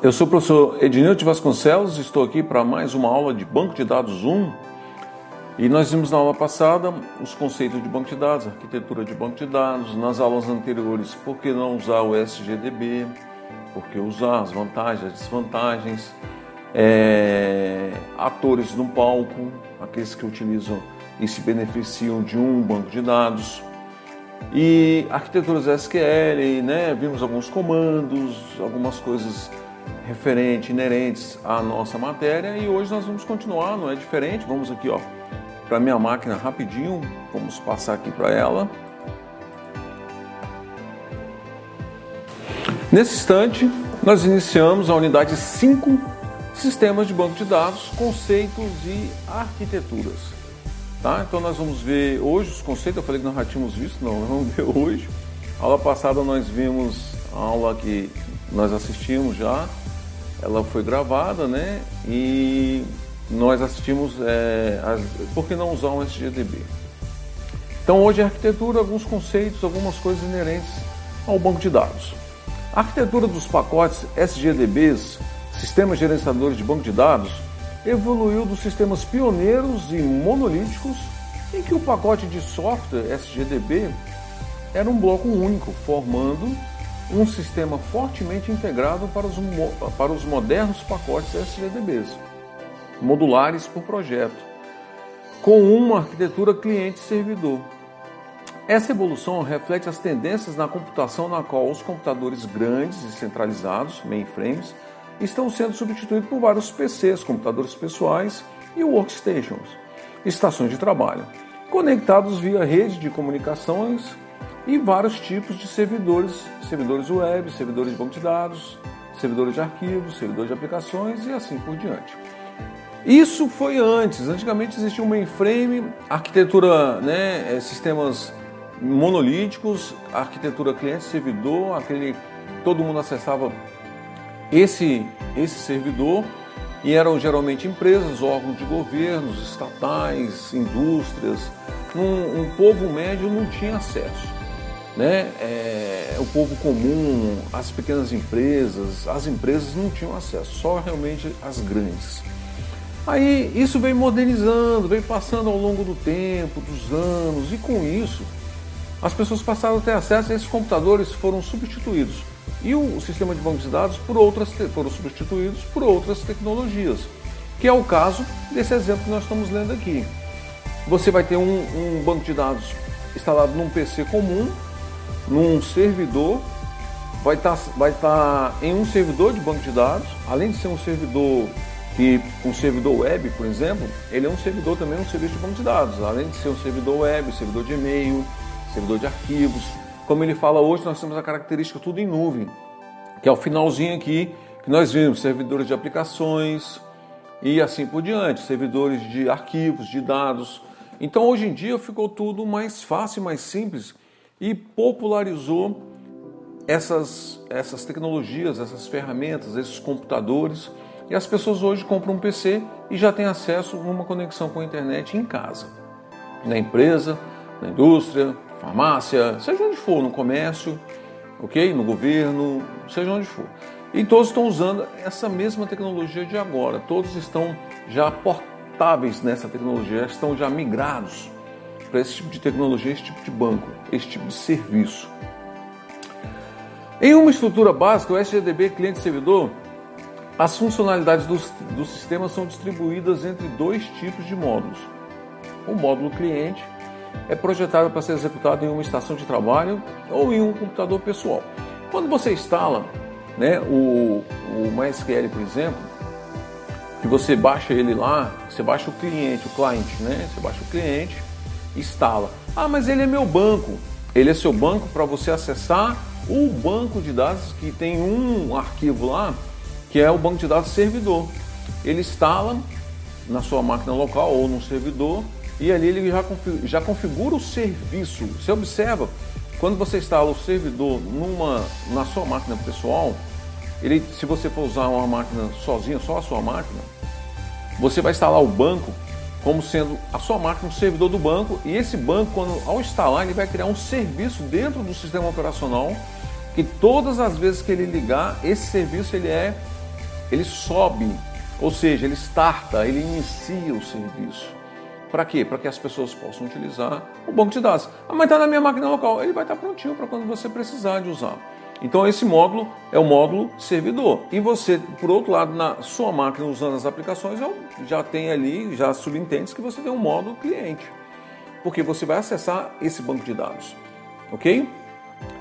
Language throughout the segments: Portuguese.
Eu sou o professor Ednilton Vasconcelos, estou aqui para mais uma aula de Banco de Dados 1 e nós vimos na aula passada os conceitos de banco de dados, arquitetura de banco de dados, nas aulas anteriores por que não usar o SGDB, por que usar as vantagens, as desvantagens, é, atores no palco, aqueles que utilizam e se beneficiam de um banco de dados, e arquiteturas SQL, né? Vimos alguns comandos, algumas coisas referentes, inerentes à nossa matéria e hoje nós vamos continuar, não é diferente. Vamos aqui, ó, para minha máquina rapidinho, vamos passar aqui para ela. Nesse instante, nós iniciamos a unidade 5, sistemas de banco de dados, conceitos e arquiteturas. Tá? Então nós vamos ver hoje os conceitos, eu falei que nós já tínhamos visto, não, vamos ver hoje. A aula passada nós vimos a aula que nós assistimos já, ela foi gravada, né? E nós assistimos, é, as, por que não usar um SGDB? Então hoje é arquitetura, alguns conceitos, algumas coisas inerentes ao banco de dados. A arquitetura dos pacotes SGDBs, sistemas gerenciadores de banco de dados, evoluiu dos sistemas pioneiros e monolíticos em que o pacote de software SGDB era um bloco único, formando um sistema fortemente integrado para os, para os modernos pacotes SGDBs, modulares por projeto, com uma arquitetura cliente-servidor. Essa evolução reflete as tendências na computação na qual os computadores grandes e centralizados, mainframes, estão sendo substituídos por vários PCs, computadores pessoais e workstations, estações de trabalho, conectados via rede de comunicações e vários tipos de servidores, servidores web, servidores de banco de dados, servidores de arquivos, servidores de aplicações e assim por diante. Isso foi antes. Antigamente existia um mainframe, arquitetura, né, é, sistemas monolíticos, arquitetura cliente-servidor, aquele todo mundo acessava esse, esse servidor e eram geralmente empresas, órgãos de governos, estatais, indústrias. Um, um povo médio não tinha acesso. Né? É, o povo comum, as pequenas empresas, as empresas não tinham acesso, só realmente as grandes. Aí isso vem modernizando, vem passando ao longo do tempo, dos anos, e com isso as pessoas passaram a ter acesso esses computadores foram substituídos e o sistema de banco de dados por outras, foram substituídos por outras tecnologias, que é o caso desse exemplo que nós estamos lendo aqui. Você vai ter um, um banco de dados instalado num PC comum, num servidor, vai estar tá, vai tá em um servidor de banco de dados, além de ser um servidor que um servidor web, por exemplo, ele é um servidor também um serviço de banco de dados, além de ser um servidor web, servidor de e-mail, servidor de arquivos, como ele fala hoje, nós temos a característica tudo em nuvem, que é o finalzinho aqui que nós vimos, servidores de aplicações e assim por diante, servidores de arquivos, de dados. Então hoje em dia ficou tudo mais fácil, mais simples e popularizou essas, essas tecnologias, essas ferramentas, esses computadores. E as pessoas hoje compram um PC e já têm acesso a uma conexão com a internet em casa, na empresa, na indústria, farmácia, seja onde for, no comércio, ok? No governo, seja onde for. E todos estão usando essa mesma tecnologia de agora. Todos estão já portáveis nessa tecnologia, estão já migrados para esse tipo de tecnologia, esse tipo de banco, esse tipo de serviço. Em uma estrutura básica, o SGDB cliente-servidor, as funcionalidades do, do sistema são distribuídas entre dois tipos de módulos. O módulo cliente é projetado para ser executado em uma estação de trabalho ou em um computador pessoal. Quando você instala né, o, o MySQL, por exemplo, que você baixa ele lá, você baixa o cliente, o cliente, né? Você baixa o cliente, instala. Ah, mas ele é meu banco. Ele é seu banco para você acessar o banco de dados que tem um arquivo lá, que é o banco de dados servidor. Ele instala na sua máquina local ou no servidor e ali ele já configura, já configura o serviço. Você observa, quando você instala o servidor numa, na sua máquina pessoal, ele, se você for usar uma máquina sozinha, só a sua máquina, você vai instalar o banco como sendo a sua máquina, um servidor do banco, e esse banco, quando, ao instalar, ele vai criar um serviço dentro do sistema operacional que todas as vezes que ele ligar, esse serviço ele é ele sobe, ou seja, ele starta, ele inicia o serviço. Para quê? Para que as pessoas possam utilizar o banco de dados. Ah, mas está na minha máquina local. Ele vai estar prontinho para quando você precisar de usar. Então esse módulo é o módulo servidor. E você, por outro lado, na sua máquina usando as aplicações, já tem ali, já subentende que você tem um módulo cliente. Porque você vai acessar esse banco de dados. Ok?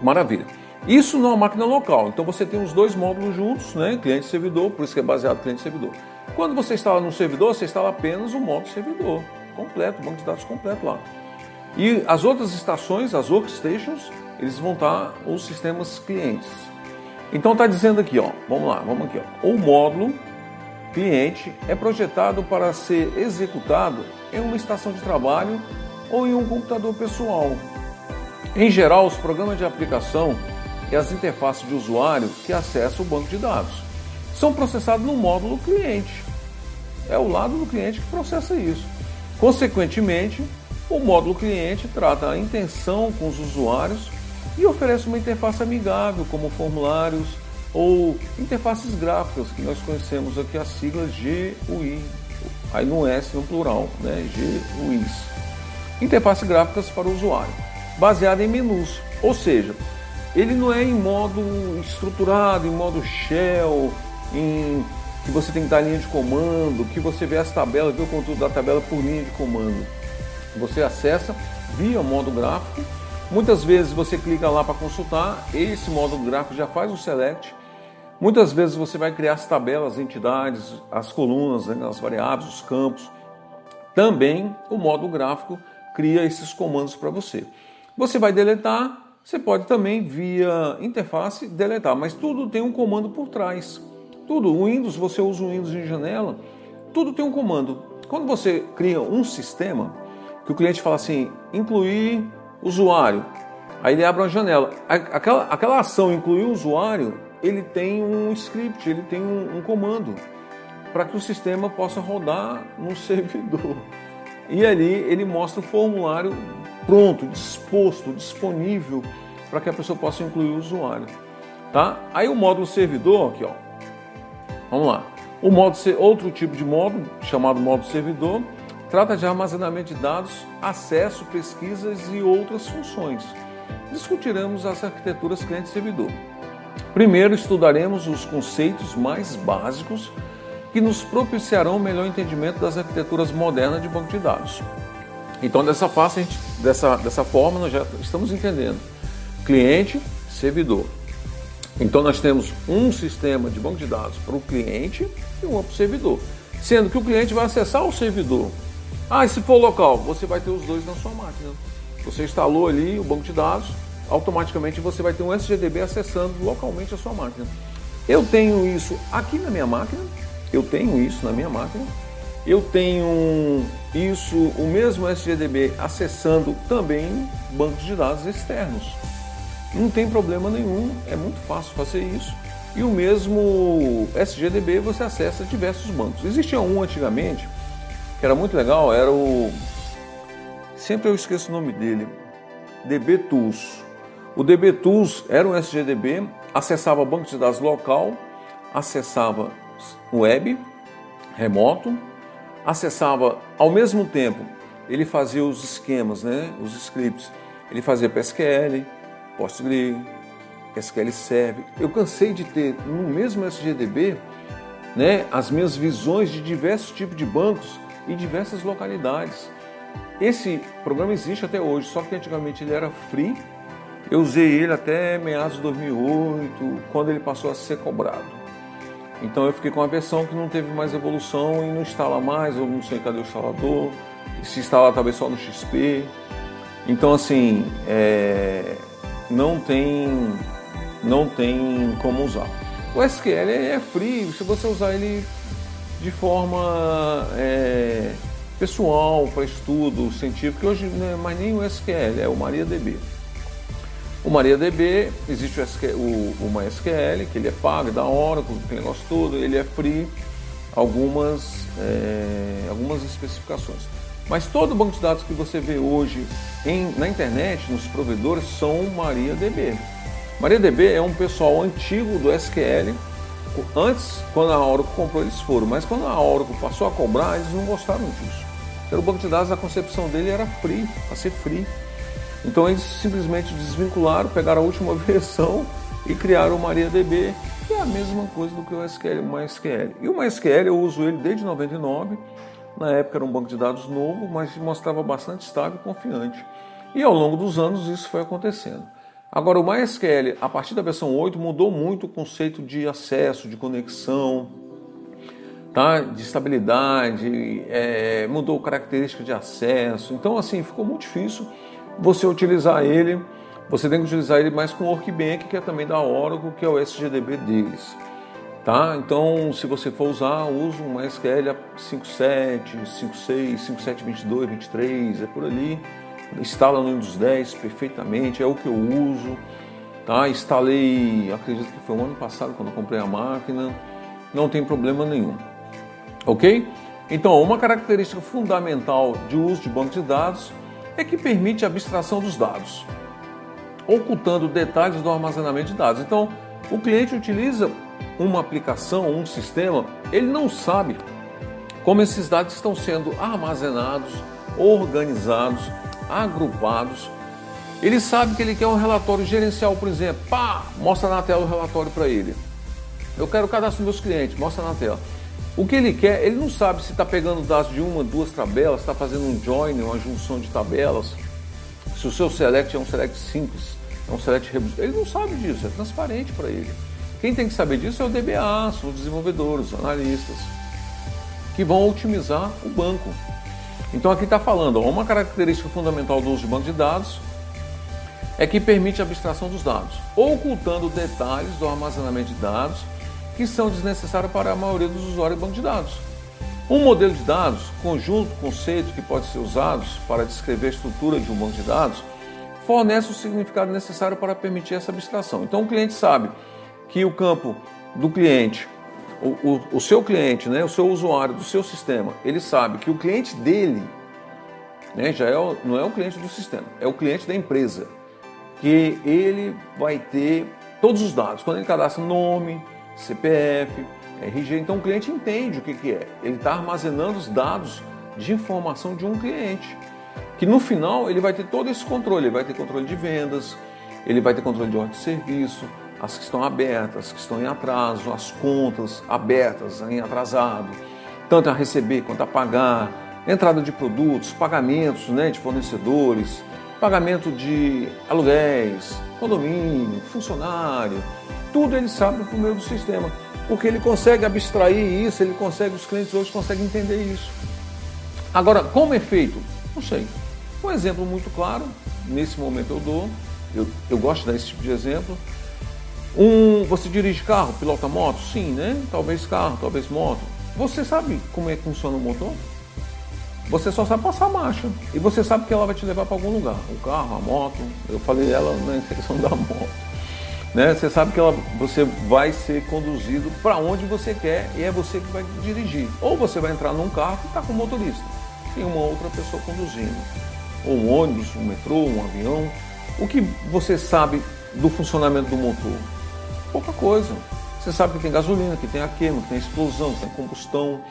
Maravilha. Isso numa máquina local. Então você tem os dois módulos juntos, né? Cliente e servidor, por isso que é baseado cliente e servidor. Quando você instala no servidor, você instala apenas o módulo servidor completo, banco de dados completo lá. E as outras estações, as workstations, eles vão estar os sistemas clientes. Então está dizendo aqui, ó, vamos lá, vamos aqui, ó. O módulo cliente é projetado para ser executado em uma estação de trabalho ou em um computador pessoal. Em geral, os programas de aplicação e as interfaces de usuário que acessam o banco de dados são processados no módulo cliente. É o lado do cliente que processa isso. Consequentemente, o módulo cliente trata a intenção com os usuários e oferece uma interface amigável, como formulários ou interfaces gráficas, que nós conhecemos aqui as siglas GUI, aí no S no plural, né? GUIs. Interfaces gráficas para o usuário, baseada em menus, ou seja, ele não é em modo estruturado, em modo shell, em que você tem que dar linha de comando, que você vê as tabelas, vê o conteúdo da tabela por linha de comando. Você acessa via modo gráfico. Muitas vezes você clica lá para consultar, esse modo gráfico já faz o select. Muitas vezes você vai criar as tabelas, as entidades, as colunas, né, as variáveis, os campos. Também o modo gráfico cria esses comandos para você. Você vai deletar, você pode também via interface deletar, mas tudo tem um comando por trás. Tudo, o Windows, você usa o Windows em janela, tudo tem um comando. Quando você cria um sistema, que o cliente fala assim, incluir usuário, aí ele abre uma janela. Aquela, aquela ação incluir usuário, ele tem um script, ele tem um, um comando para que o sistema possa rodar no servidor. E ali ele mostra o formulário pronto, disposto, disponível para que a pessoa possa incluir o usuário. Tá? Aí o módulo servidor, aqui ó, Vamos lá. O modo, outro tipo de módulo, chamado módulo servidor, trata de armazenamento de dados, acesso, pesquisas e outras funções. Discutiremos as arquiteturas cliente-servidor. Primeiro, estudaremos os conceitos mais básicos que nos propiciarão um melhor entendimento das arquiteturas modernas de banco de dados. Então, dessa, face, dessa, dessa forma, nós já estamos entendendo cliente, servidor. Então nós temos um sistema de banco de dados para o cliente e um para o servidor. Sendo que o cliente vai acessar o servidor. Ah, se for local, você vai ter os dois na sua máquina. Você instalou ali o banco de dados, automaticamente você vai ter um SGDB acessando localmente a sua máquina. Eu tenho isso aqui na minha máquina, eu tenho isso na minha máquina, eu tenho isso, o mesmo SGDB acessando também bancos de dados externos. Não tem problema nenhum, é muito fácil fazer isso. E o mesmo SGDB você acessa diversos bancos. Existia um antigamente que era muito legal, era o. Sempre eu esqueço o nome dele. DB Tools. O DB Tools era um SGDB, acessava banco de dados local, acessava web, remoto, acessava ao mesmo tempo, ele fazia os esquemas, né, os scripts. Ele fazia PSQL, PostgreSQL, SQL Server. Eu cansei de ter no mesmo SGDB né, as minhas visões de diversos tipos de bancos e diversas localidades. Esse programa existe até hoje, só que antigamente ele era free. Eu usei ele até meados de 2008, quando ele passou a ser cobrado. Então eu fiquei com uma versão que não teve mais evolução e não instala mais, eu não sei cadê o instalador, se instala talvez só no XP. Então assim, é, não tem, não tem como usar. O SQL é free, se você usar ele de forma é, pessoal, para estudo científico, hoje não é mais nem o SQL, é o MariaDB. O MariaDB, existe o, SQL, o, o MySQL, que ele é pago, da Oracle, tem negócio todo, ele é free, algumas, é, algumas especificações. Mas todo banco de dados que você vê hoje em, na internet, nos provedores, são MariaDB. MariaDB é um pessoal antigo do SQL. Antes, quando a Oracle comprou, eles foram, mas quando a Oracle passou a cobrar, eles não gostaram disso. Era o banco de dados, a concepção dele era free, para ser free. Então eles simplesmente desvincularam, pegaram a última versão e criaram o MariaDB, que é a mesma coisa do que o SQL, o MySQL. E o MySQL eu uso ele desde 99. Na época era um banco de dados novo, mas mostrava bastante estável e confiante. E ao longo dos anos isso foi acontecendo. Agora, o MySQL, a partir da versão 8, mudou muito o conceito de acesso, de conexão, tá? de estabilidade, é, mudou característica de acesso. Então, assim, ficou muito difícil você utilizar ele. Você tem que utilizar ele mais com o Workbench, que é também da Oracle, que é o SGDB deles. Tá? Então, se você for usar, use um MySQL 5.7, 5.6, 5.7.22, 23, é por ali instala no Windows 10 perfeitamente, é o que eu uso. Tá? Instalei, acredito que foi o ano passado quando eu comprei a máquina, não tem problema nenhum. Ok? Então, uma característica fundamental de uso de banco de dados é que permite a abstração dos dados, ocultando detalhes do armazenamento de dados. Então, o cliente utiliza uma aplicação, um sistema, ele não sabe como esses dados estão sendo armazenados, organizados, agrupados. Ele sabe que ele quer um relatório gerencial, por exemplo. Pá, mostra na tela o relatório para ele. Eu quero o cadastro dos meus clientes, mostra na tela. O que ele quer, ele não sabe se está pegando dados de uma, duas tabelas, está fazendo um join, uma junção de tabelas. Se o seu select é um select simples, é um select reduzido. Ele não sabe disso, é transparente para ele. Quem tem que saber disso é o DBA, são os desenvolvedores, os analistas, que vão otimizar o banco. Então aqui está falando, uma característica fundamental do uso de banco de dados é que permite a abstração dos dados, ocultando detalhes do armazenamento de dados que são desnecessários para a maioria dos usuários do banco de dados. Um modelo de dados, conjunto, conceito que pode ser usados para descrever a estrutura de um banco de dados, fornece o significado necessário para permitir essa abstração. Então o cliente sabe que o campo do cliente o, o, o, seu cliente, né, o seu usuário do seu sistema, ele sabe que o cliente dele né, já é o, não é o cliente do sistema, é o cliente da empresa, que ele vai ter todos os dados. Quando ele cadastra nome, CPF, RG, então o cliente entende o que, que é. Ele está armazenando os dados de informação de um cliente, que no final ele vai ter todo esse controle, ele vai ter controle de vendas, ele vai ter controle de ordem de serviço, as que estão abertas, as que estão em atraso, as contas abertas em atrasado, tanto a receber quanto a pagar, entrada de produtos, pagamentos né, de fornecedores, pagamento de aluguéis, condomínio, funcionário, tudo ele sabe por meio do sistema, porque ele consegue abstrair isso, ele consegue, os clientes hoje conseguem entender isso. Agora, como é feito? Não sei. Um exemplo muito claro, nesse momento eu dou, eu, eu gosto de dar esse tipo de exemplo, um, você dirige carro, pilota moto? Sim, né? Talvez carro, talvez moto. Você sabe como é que funciona o motor? Você só sabe passar a marcha. E você sabe que ela vai te levar para algum lugar. O carro, a moto. Eu falei ela na questão da moto. Né? Você sabe que ela, você vai ser conduzido para onde você quer e é você que vai dirigir. Ou você vai entrar num carro que está com motorista. Tem uma outra pessoa conduzindo. Ou um ônibus, um metrô, um avião. O que você sabe do funcionamento do motor? Pouca coisa. Você sabe que tem gasolina, que tem a queima, que tem explosão, que tem combustão.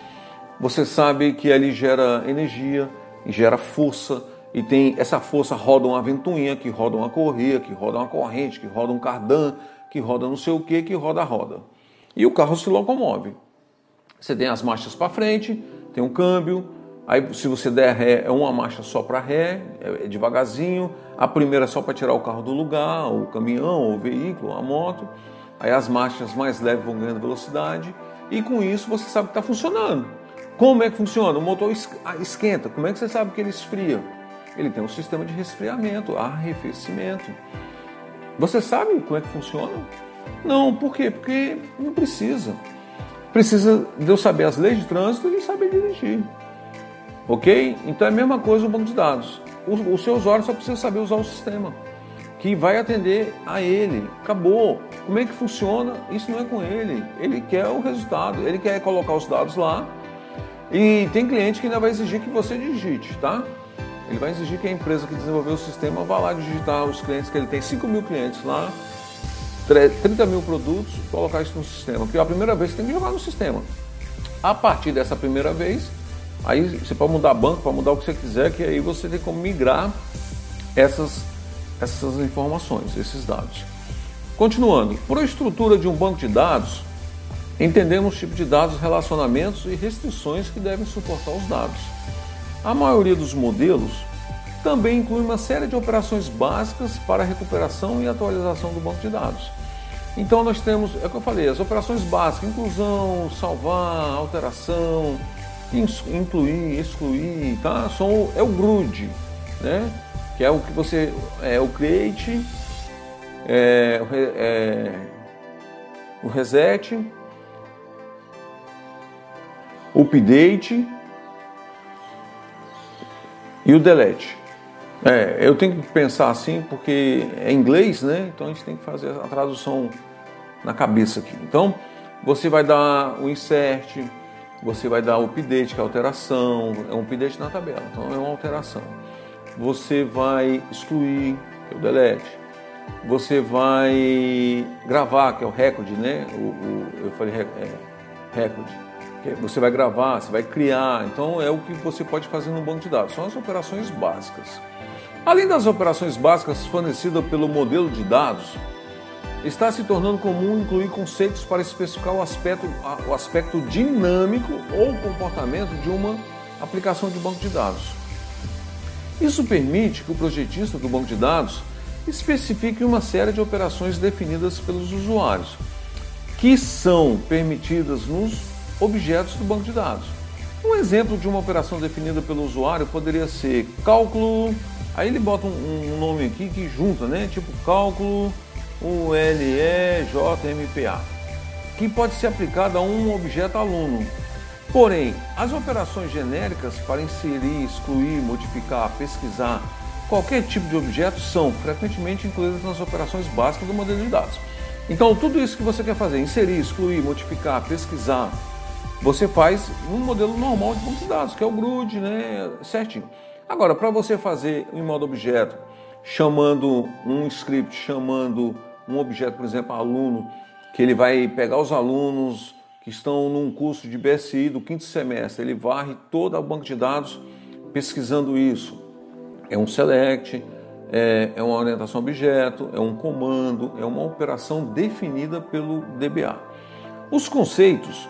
Você sabe que ali gera energia gera força. E tem essa força roda uma ventoinha, que roda uma correia, que roda uma corrente, que roda um cardan, que roda não sei o que, que roda roda. E o carro se locomove. Você tem as marchas para frente, tem um câmbio, Aí, se você der ré, é uma marcha só para ré, é devagarzinho. A primeira é só para tirar o carro do lugar, o caminhão, o veículo, a moto. Aí as marchas mais leves vão ganhando velocidade e com isso você sabe que está funcionando. Como é que funciona? O motor ah, esquenta. Como é que você sabe que ele esfria? Ele tem um sistema de resfriamento, arrefecimento. Você sabe como é que funciona? Não, por quê? Porque não precisa. Precisa de eu saber as leis de trânsito e saber dirigir. Ok? Então é a mesma coisa o banco de dados. O, o seu usuário só precisa saber usar o sistema que vai atender a ele. Acabou. Como é que funciona? Isso não é com ele. Ele quer o resultado, ele quer colocar os dados lá. E tem cliente que ainda vai exigir que você digite, tá? Ele vai exigir que a empresa que desenvolveu o sistema vá lá digitar os clientes que ele tem, 5 mil clientes lá, 30 mil produtos, colocar isso no sistema. Porque a primeira vez você tem que jogar no sistema. A partir dessa primeira vez, aí você pode mudar banco, pode mudar o que você quiser, que aí você tem como migrar essas, essas informações, esses dados. Continuando, por a estrutura de um banco de dados, entendemos tipo de dados, relacionamentos e restrições que devem suportar os dados. A maioria dos modelos também inclui uma série de operações básicas para a recuperação e atualização do banco de dados. Então nós temos, é o que eu falei, as operações básicas, inclusão, salvar, alteração, incluir, excluir, tá? São, é o GRUD, né? Que é o que você, é o create, é, é, o reset, o update e o delete. É, eu tenho que pensar assim porque é inglês, né? Então a gente tem que fazer a tradução na cabeça aqui. Então você vai dar o insert, você vai dar o update, que é alteração, é um update na tabela, então é uma alteração. Você vai excluir, que é o delete. Você vai gravar, que é o recorde, né? O, o eu falei é, recorde. Você vai gravar, você vai criar. Então é o que você pode fazer no banco de dados. São as operações básicas. Além das operações básicas fornecidas pelo modelo de dados, está se tornando comum incluir conceitos para especificar o aspecto, o aspecto dinâmico ou comportamento de uma aplicação de banco de dados. Isso permite que o projetista do banco de dados especifique uma série de operações definidas pelos usuários, que são permitidas nos objetos do banco de dados. Um exemplo de uma operação definida pelo usuário poderia ser cálculo Aí ele bota um, um nome aqui que junta, né? Tipo cálculo ULEJMPA, que pode ser aplicado a um objeto aluno. Porém, as operações genéricas para inserir, excluir, modificar, pesquisar qualquer tipo de objeto são frequentemente incluídas nas operações básicas do modelo de dados. Então, tudo isso que você quer fazer, inserir, excluir, modificar, pesquisar, você faz no modelo normal de banco de dados, que é o GRUD, né, certinho. Agora, para você fazer em modo objeto, chamando um script, chamando um objeto, por exemplo, aluno, que ele vai pegar os alunos que estão num curso de BSI do quinto semestre, ele varre todo o banco de dados pesquisando isso. É um select, é, é uma orientação objeto, é um comando, é uma operação definida pelo DBA. Os conceitos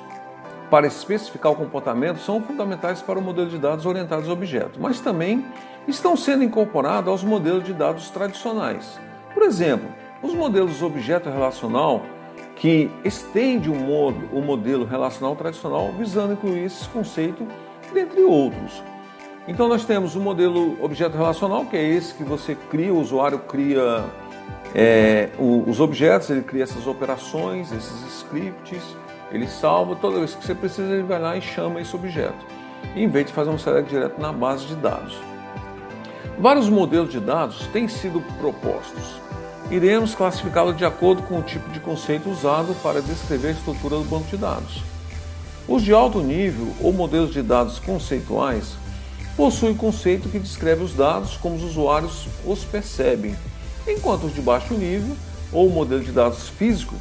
para especificar o comportamento são fundamentais para o modelo de dados orientados a objeto, mas também estão sendo incorporados aos modelos de dados tradicionais. Por exemplo, os modelos objeto relacional que estende o, o modelo relacional tradicional visando incluir esses conceitos, dentre outros. Então nós temos o modelo objeto relacional, que é esse que você cria, o usuário cria é, os objetos, ele cria essas operações, esses scripts, ele salva, toda vez que você precisa, ele vai lá e chama esse objeto, em vez de fazer um select direto na base de dados. Vários modelos de dados têm sido propostos. Iremos classificá-lo de acordo com o tipo de conceito usado para descrever a estrutura do banco de dados. Os de alto nível ou modelos de dados conceituais possuem conceito que descreve os dados como os usuários os percebem, enquanto os de baixo nível ou modelo de dados físico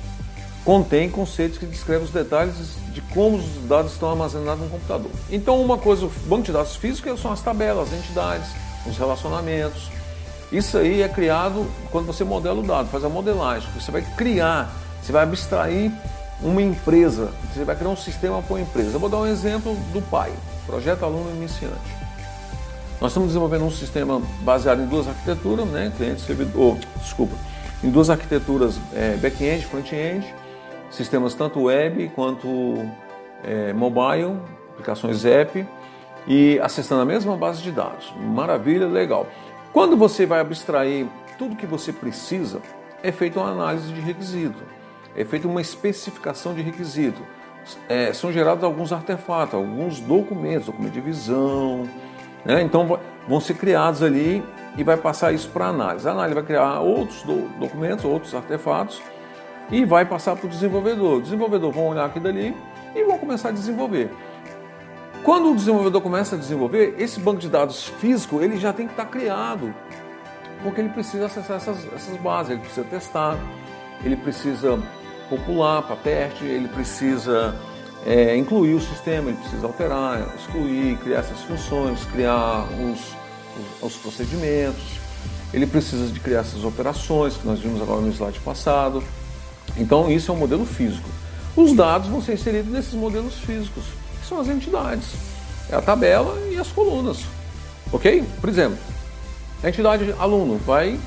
contém conceitos que descrevem os detalhes de como os dados estão armazenados no computador. Então, uma coisa, o banco de dados físico são as tabelas, as entidades, os relacionamentos. Isso aí é criado quando você modela o dado, faz a modelagem. Você vai criar, você vai abstrair uma empresa, você vai criar um sistema para uma empresa. Eu vou dar um exemplo do PAI, Projeto Aluno Iniciante. Nós estamos desenvolvendo um sistema baseado em duas arquiteturas, né, cliente servidor, desculpa, em duas arquiteturas é, back-end, front-end, sistemas tanto web quanto é, mobile, aplicações app e acessando a mesma base de dados. Maravilha, legal. Quando você vai abstrair tudo que você precisa, é feita uma análise de requisito, é feita uma especificação de requisito. É, são gerados alguns artefatos, alguns documentos, documento de visão, né? então vão ser criados ali e vai passar isso para análise. A análise vai criar outros do, documentos, outros artefatos e vai passar para o desenvolvedor. O desenvolvedor vão olhar aqui dali e vão começar a desenvolver. Quando o desenvolvedor começa a desenvolver, esse banco de dados físico ele já tem que estar criado, porque ele precisa acessar essas, essas bases, ele precisa testar, ele precisa popular para teste, ele precisa é, incluir o sistema, ele precisa alterar, excluir, criar essas funções, criar os, os, os procedimentos, ele precisa de criar essas operações que nós vimos agora no slide passado. Então isso é um modelo físico. Os dados vão ser inseridos nesses modelos físicos, que são as entidades. É a tabela e as colunas. Ok? Por exemplo, a entidade aluno vai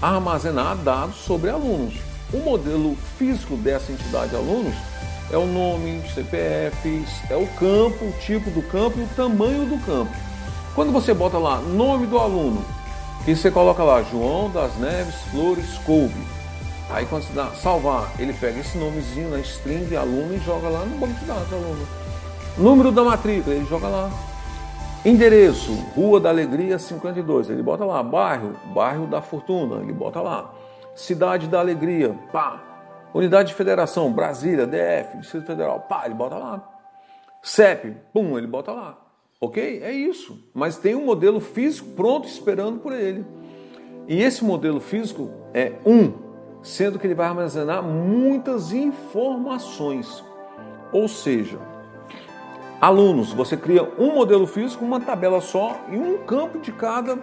armazenar dados sobre alunos. O modelo físico dessa entidade alunos é o nome, CPFs, é o campo, o tipo do campo e o tamanho do campo. Quando você bota lá nome do aluno, que você coloca lá João das Neves Flores Couve, aí quando você dá salvar, ele pega esse nomezinho na string de aluno e joga lá no banco de dados aluno. Número da matrícula, ele joga lá. Endereço, Rua da Alegria 52, ele bota lá. Bairro, Bairro da Fortuna, ele bota lá. Cidade da Alegria, pá, Unidade de Federação, Brasília, DF, Distrito Federal, pá, ele bota lá. CEP, pum, ele bota lá. Ok? É isso. Mas tem um modelo físico pronto esperando por ele. E esse modelo físico é um, sendo que ele vai armazenar muitas informações. Ou seja, alunos, você cria um modelo físico, uma tabela só e um campo de cada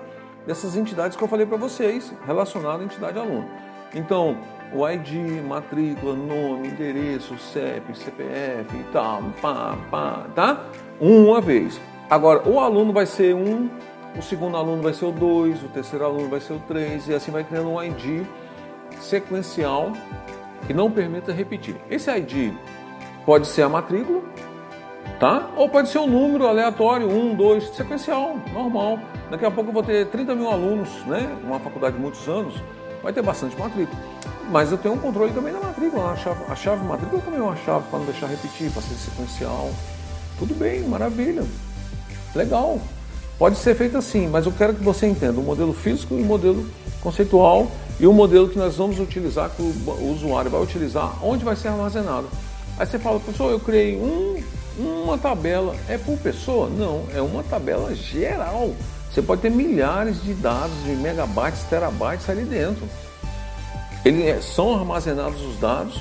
dessas entidades que eu falei para vocês, relacionado à entidade aluno. Então, o ID, matrícula, nome, endereço, CEP, CPF e tal, pá, pá, tá? Uma vez. Agora, o aluno vai ser um, o segundo aluno vai ser o dois, o terceiro aluno vai ser o três, e assim vai criando um ID sequencial que não permita repetir. Esse ID pode ser a matrícula, tá? Ou pode ser um número aleatório, um, dois, sequencial, normal. Daqui a pouco eu vou ter 30 mil alunos, né? Uma faculdade de muitos anos, vai ter bastante matrícula. Mas eu tenho um controle também da matrícula. A chave, a chave matrícula também é uma chave para não deixar repetir, para ser sequencial. Tudo bem, maravilha. Legal. Pode ser feito assim, mas eu quero que você entenda o modelo físico e o modelo conceitual e o modelo que nós vamos utilizar, que o usuário vai utilizar, onde vai ser armazenado. Aí você fala, pessoal, eu criei um, uma tabela. É por pessoa? Não, é uma tabela geral. Você pode ter milhares de dados, de megabytes, terabytes ali dentro. Eles é, são armazenados os dados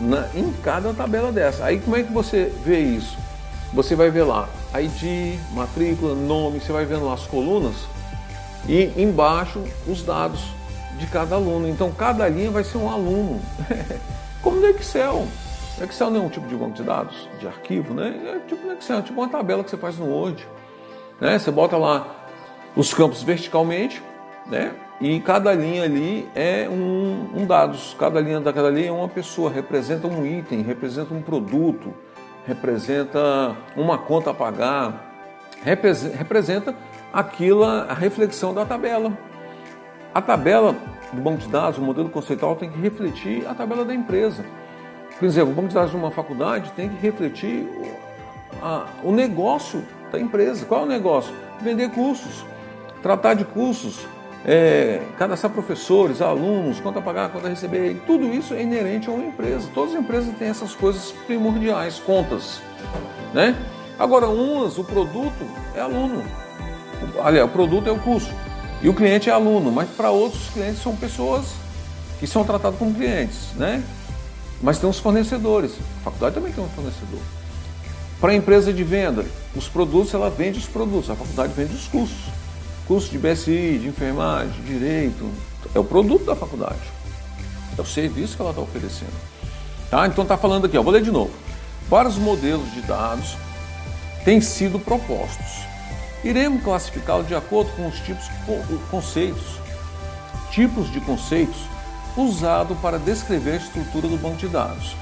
na, em cada tabela dessa. Aí como é que você vê isso? Você vai ver lá ID, matrícula, nome, você vai vendo lá as colunas e embaixo os dados de cada aluno. Então cada linha vai ser um aluno. Como no Excel. O Excel não é um tipo de banco de dados, de arquivo, né? É tipo no Excel, é tipo uma tabela que você faz no Word. Né? Você bota lá os campos verticalmente, né? E cada linha ali é um, um dados, cada linha daquela linha é uma pessoa, representa um item, representa um produto, representa uma conta a pagar, representa aquilo, a reflexão da tabela. A tabela do banco de dados, o modelo conceitual tem que refletir a tabela da empresa. Por exemplo, o banco de dados de uma faculdade tem que refletir a, o negócio da empresa. Qual é o negócio? Vender cursos, tratar de cursos, é, cadastrar professores, alunos, quanto a pagar, quanto a receber, tudo isso é inerente a uma empresa. Todas as empresas têm essas coisas primordiais, contas, né? Agora, umas, o produto é aluno. Aliás, o produto é o custo. E o cliente é aluno, mas para outros clientes são pessoas que são tratados como clientes, né? Mas tem os fornecedores. A faculdade também tem um fornecedor. Para a empresa de venda, os produtos, ela vende os produtos, a faculdade vende os custos curso de BSI, de enfermagem, de direito, é o produto da faculdade. É o serviço que ela está oferecendo. Tá? Então está falando aqui, ó, vou ler de novo. Vários modelos de dados têm sido propostos. Iremos classificá-los de acordo com os tipos conceitos, tipos de conceitos usados para descrever a estrutura do banco de dados.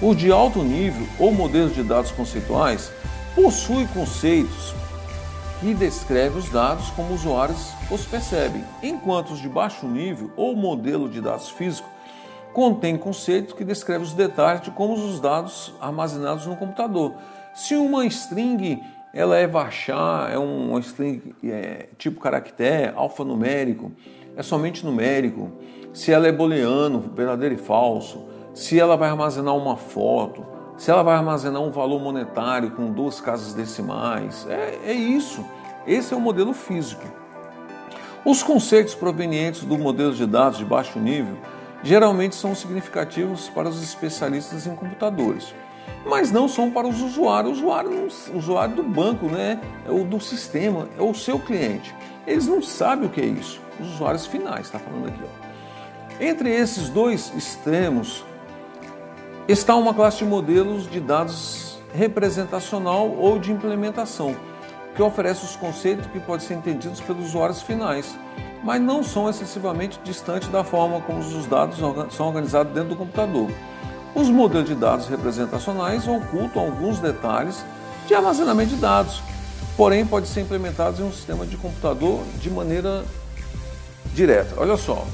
O de alto nível ou modelos de dados conceituais possui conceitos que descreve os dados como usuários os percebem, enquanto os de baixo nível ou modelo de dados físico contém conceitos que descrevem os detalhes de como os dados armazenados no computador. Se uma string ela é varchar, é um string é, tipo caractere, alfanumérico, é somente numérico, se ela é booleano, verdadeiro e falso, se ela vai armazenar uma foto, se ela vai armazenar um valor monetário com duas casas decimais. É, é isso. Esse é o modelo físico. Os conceitos provenientes do modelo de dados de baixo nível geralmente são significativos para os especialistas em computadores, mas não são para os usuários. O usuário, o usuário do banco, né, é o do sistema, é o seu cliente. Eles não sabem o que é isso. Os usuários finais, está falando aqui. Ó. Entre esses dois extremos está uma classe de modelos de dados representacional ou de implementação, que oferece os conceitos que podem ser entendidos pelos usuários finais mas não são excessivamente distantes da forma como os dados são organizados dentro do computador. Os modelos de dados representacionais ocultam alguns detalhes de armazenamento de dados, porém podem ser implementados em um sistema de computador de maneira direta. Olha só,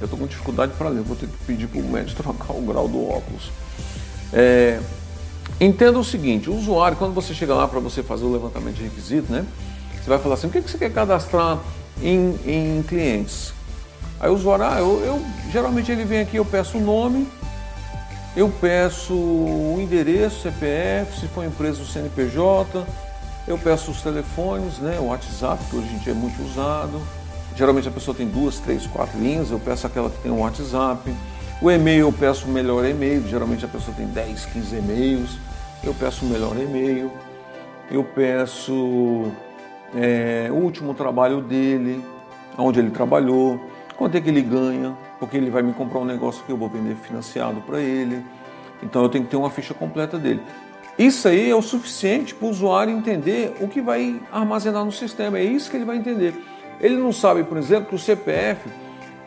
eu estou com dificuldade para ler, vou ter que pedir para o médico trocar o grau do óculos. É, entenda o seguinte, o usuário, quando você chega lá para você fazer o levantamento de requisito, né, você vai falar assim, o que você quer cadastrar em, em clientes. Aí o usuário, ah, eu, eu, geralmente ele vem aqui, eu peço o nome, eu peço o endereço, CPF, se for empresa o CNPJ, eu peço os telefones, né, o WhatsApp, que hoje em dia é muito usado. Geralmente a pessoa tem duas, três, quatro linhas, eu peço aquela que tem um WhatsApp. O e-mail eu peço o melhor e-mail, geralmente a pessoa tem 10, 15 e-mails, eu peço o melhor e-mail. Eu peço é, o último trabalho dele, onde ele trabalhou, quanto é que ele ganha, porque ele vai me comprar um negócio que eu vou vender financiado para ele. Então eu tenho que ter uma ficha completa dele. Isso aí é o suficiente para o usuário entender o que vai armazenar no sistema. É isso que ele vai entender. Ele não sabe, por exemplo, que o CPF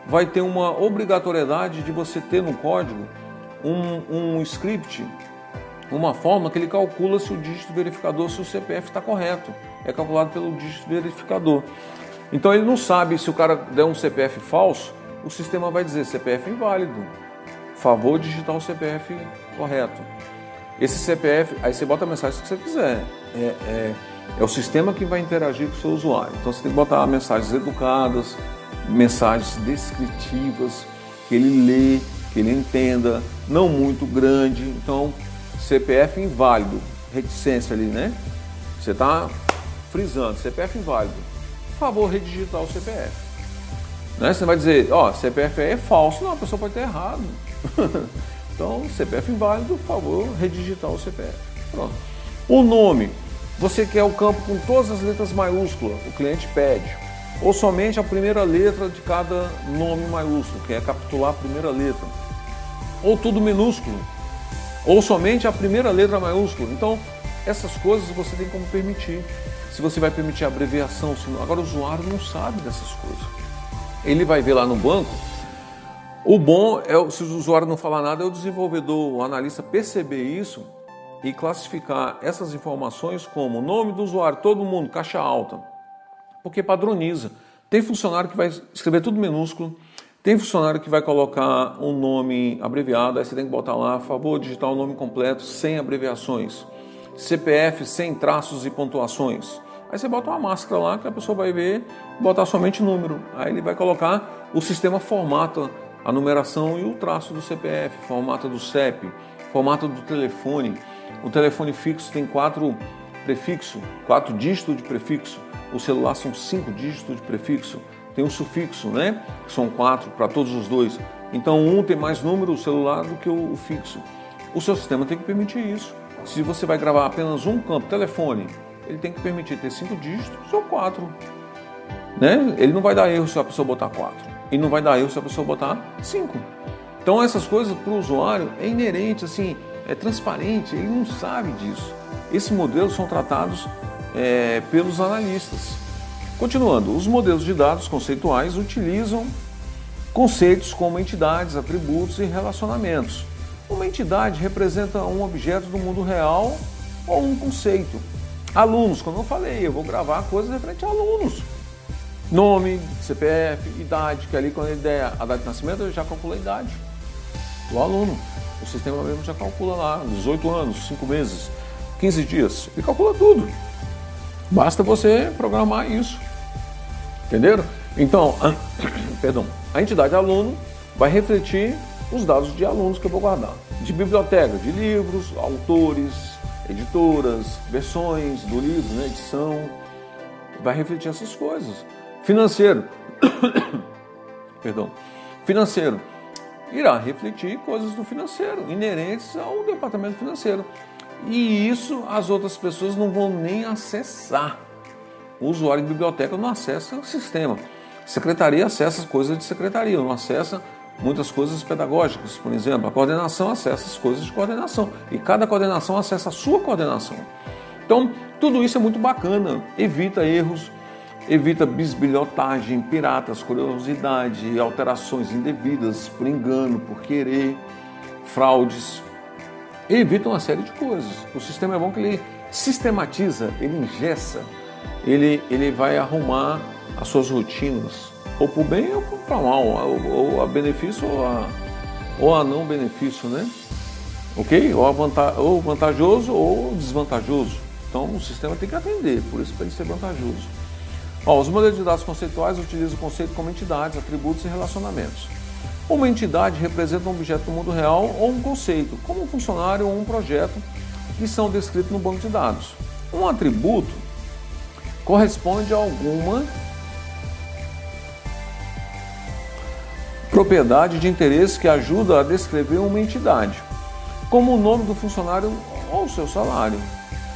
vai ter uma obrigatoriedade de você ter no código um, um script, uma forma que ele calcula se o dígito verificador, se o CPF está correto é calculado pelo dígito verificador. Então ele não sabe se o cara der um CPF falso, o sistema vai dizer CPF inválido. Favor digitar o CPF correto. Esse CPF, aí você bota a mensagem que você quiser. É, é, é o sistema que vai interagir com o seu usuário. Então você tem que botar mensagens educadas, mensagens descritivas, que ele lê, que ele entenda, não muito grande. Então, CPF inválido, reticência ali, né? Você está frisando, CPF inválido. Por favor, redigitar o CPF. Né? Você vai dizer, ó, CPF é falso. Não, a pessoa pode ter errado. então, CPF inválido, por favor, redigitar o CPF. Pronto. O nome. Você quer o campo com todas as letras maiúsculas, o cliente pede. Ou somente a primeira letra de cada nome maiúsculo, que é a primeira letra. Ou tudo minúsculo. Ou somente a primeira letra maiúscula. Então, essas coisas você tem como permitir se você vai permitir abreviação, se não. Agora o usuário não sabe dessas coisas. Ele vai ver lá no banco. O bom é, se o usuário não falar nada, é o desenvolvedor, o analista perceber isso e classificar essas informações como nome do usuário, todo mundo, caixa alta, porque padroniza. Tem funcionário que vai escrever tudo minúsculo, tem funcionário que vai colocar um nome abreviado, aí você tem que botar lá, favor, digitar o nome completo, sem abreviações. CPF sem traços e pontuações. Aí você bota uma máscara lá que a pessoa vai ver, botar somente número. Aí ele vai colocar, o sistema formata a numeração e o traço do CPF, formata do CEP, formata do telefone. O telefone fixo tem quatro prefixos, quatro dígitos de prefixo. O celular são cinco dígitos de prefixo. Tem um sufixo, né? São quatro para todos os dois. Então um tem mais número o celular do que o fixo. O seu sistema tem que permitir isso. Se você vai gravar apenas um campo, telefone, ele tem que permitir ter cinco dígitos ou quatro. Né? Ele não vai dar erro se a pessoa botar quatro. E não vai dar erro se a pessoa botar cinco. Então essas coisas para o usuário é inerente, assim, é transparente, ele não sabe disso. Esses modelos são tratados é, pelos analistas. Continuando, os modelos de dados conceituais utilizam conceitos como entidades, atributos e relacionamentos. Uma entidade representa um objeto do mundo real ou um conceito. Alunos, como eu falei, eu vou gravar coisas referentes a alunos. Nome, CPF, idade, que ali quando ele der a data de nascimento, eu já calculo a idade do aluno. O sistema mesmo já calcula lá, 18 anos, 5 meses, 15 dias. Ele calcula tudo. Basta você programar isso. Entenderam? Então, perdão, a entidade aluno vai refletir os dados de alunos que eu vou guardar. De biblioteca, de livros, autores, editoras, versões do livro, né, edição, vai refletir essas coisas. Financeiro, perdão, financeiro, irá refletir coisas do financeiro, inerentes ao departamento financeiro. E isso as outras pessoas não vão nem acessar. O usuário de biblioteca não acessa o sistema. Secretaria acessa coisas de secretaria, não acessa muitas coisas pedagógicas. Por exemplo, a coordenação acessa as coisas de coordenação. E cada coordenação acessa a sua coordenação. Então, tudo isso é muito bacana. Evita erros, evita bisbilhotagem, piratas, curiosidade, alterações indevidas por engano, por querer, fraudes. Evita uma série de coisas. O sistema é bom que ele sistematiza, ele ingessa, ele, ele vai arrumar as suas rotinas, ou para o bem ou para o mal, ou, ou a benefício ou a, ou a não benefício, né? Ok? Ou, vanta, ou vantajoso ou desvantajoso. Então o sistema tem que atender, por isso para ele ser vantajoso. Ó, os modelos de dados conceituais utilizam o conceito como entidades, atributos e relacionamentos. Uma entidade representa um objeto do mundo real ou um conceito, como um funcionário ou um projeto, que são descritos no banco de dados. Um atributo corresponde a alguma propriedade de interesse que ajuda a descrever uma entidade, como o nome do funcionário ou seu salário.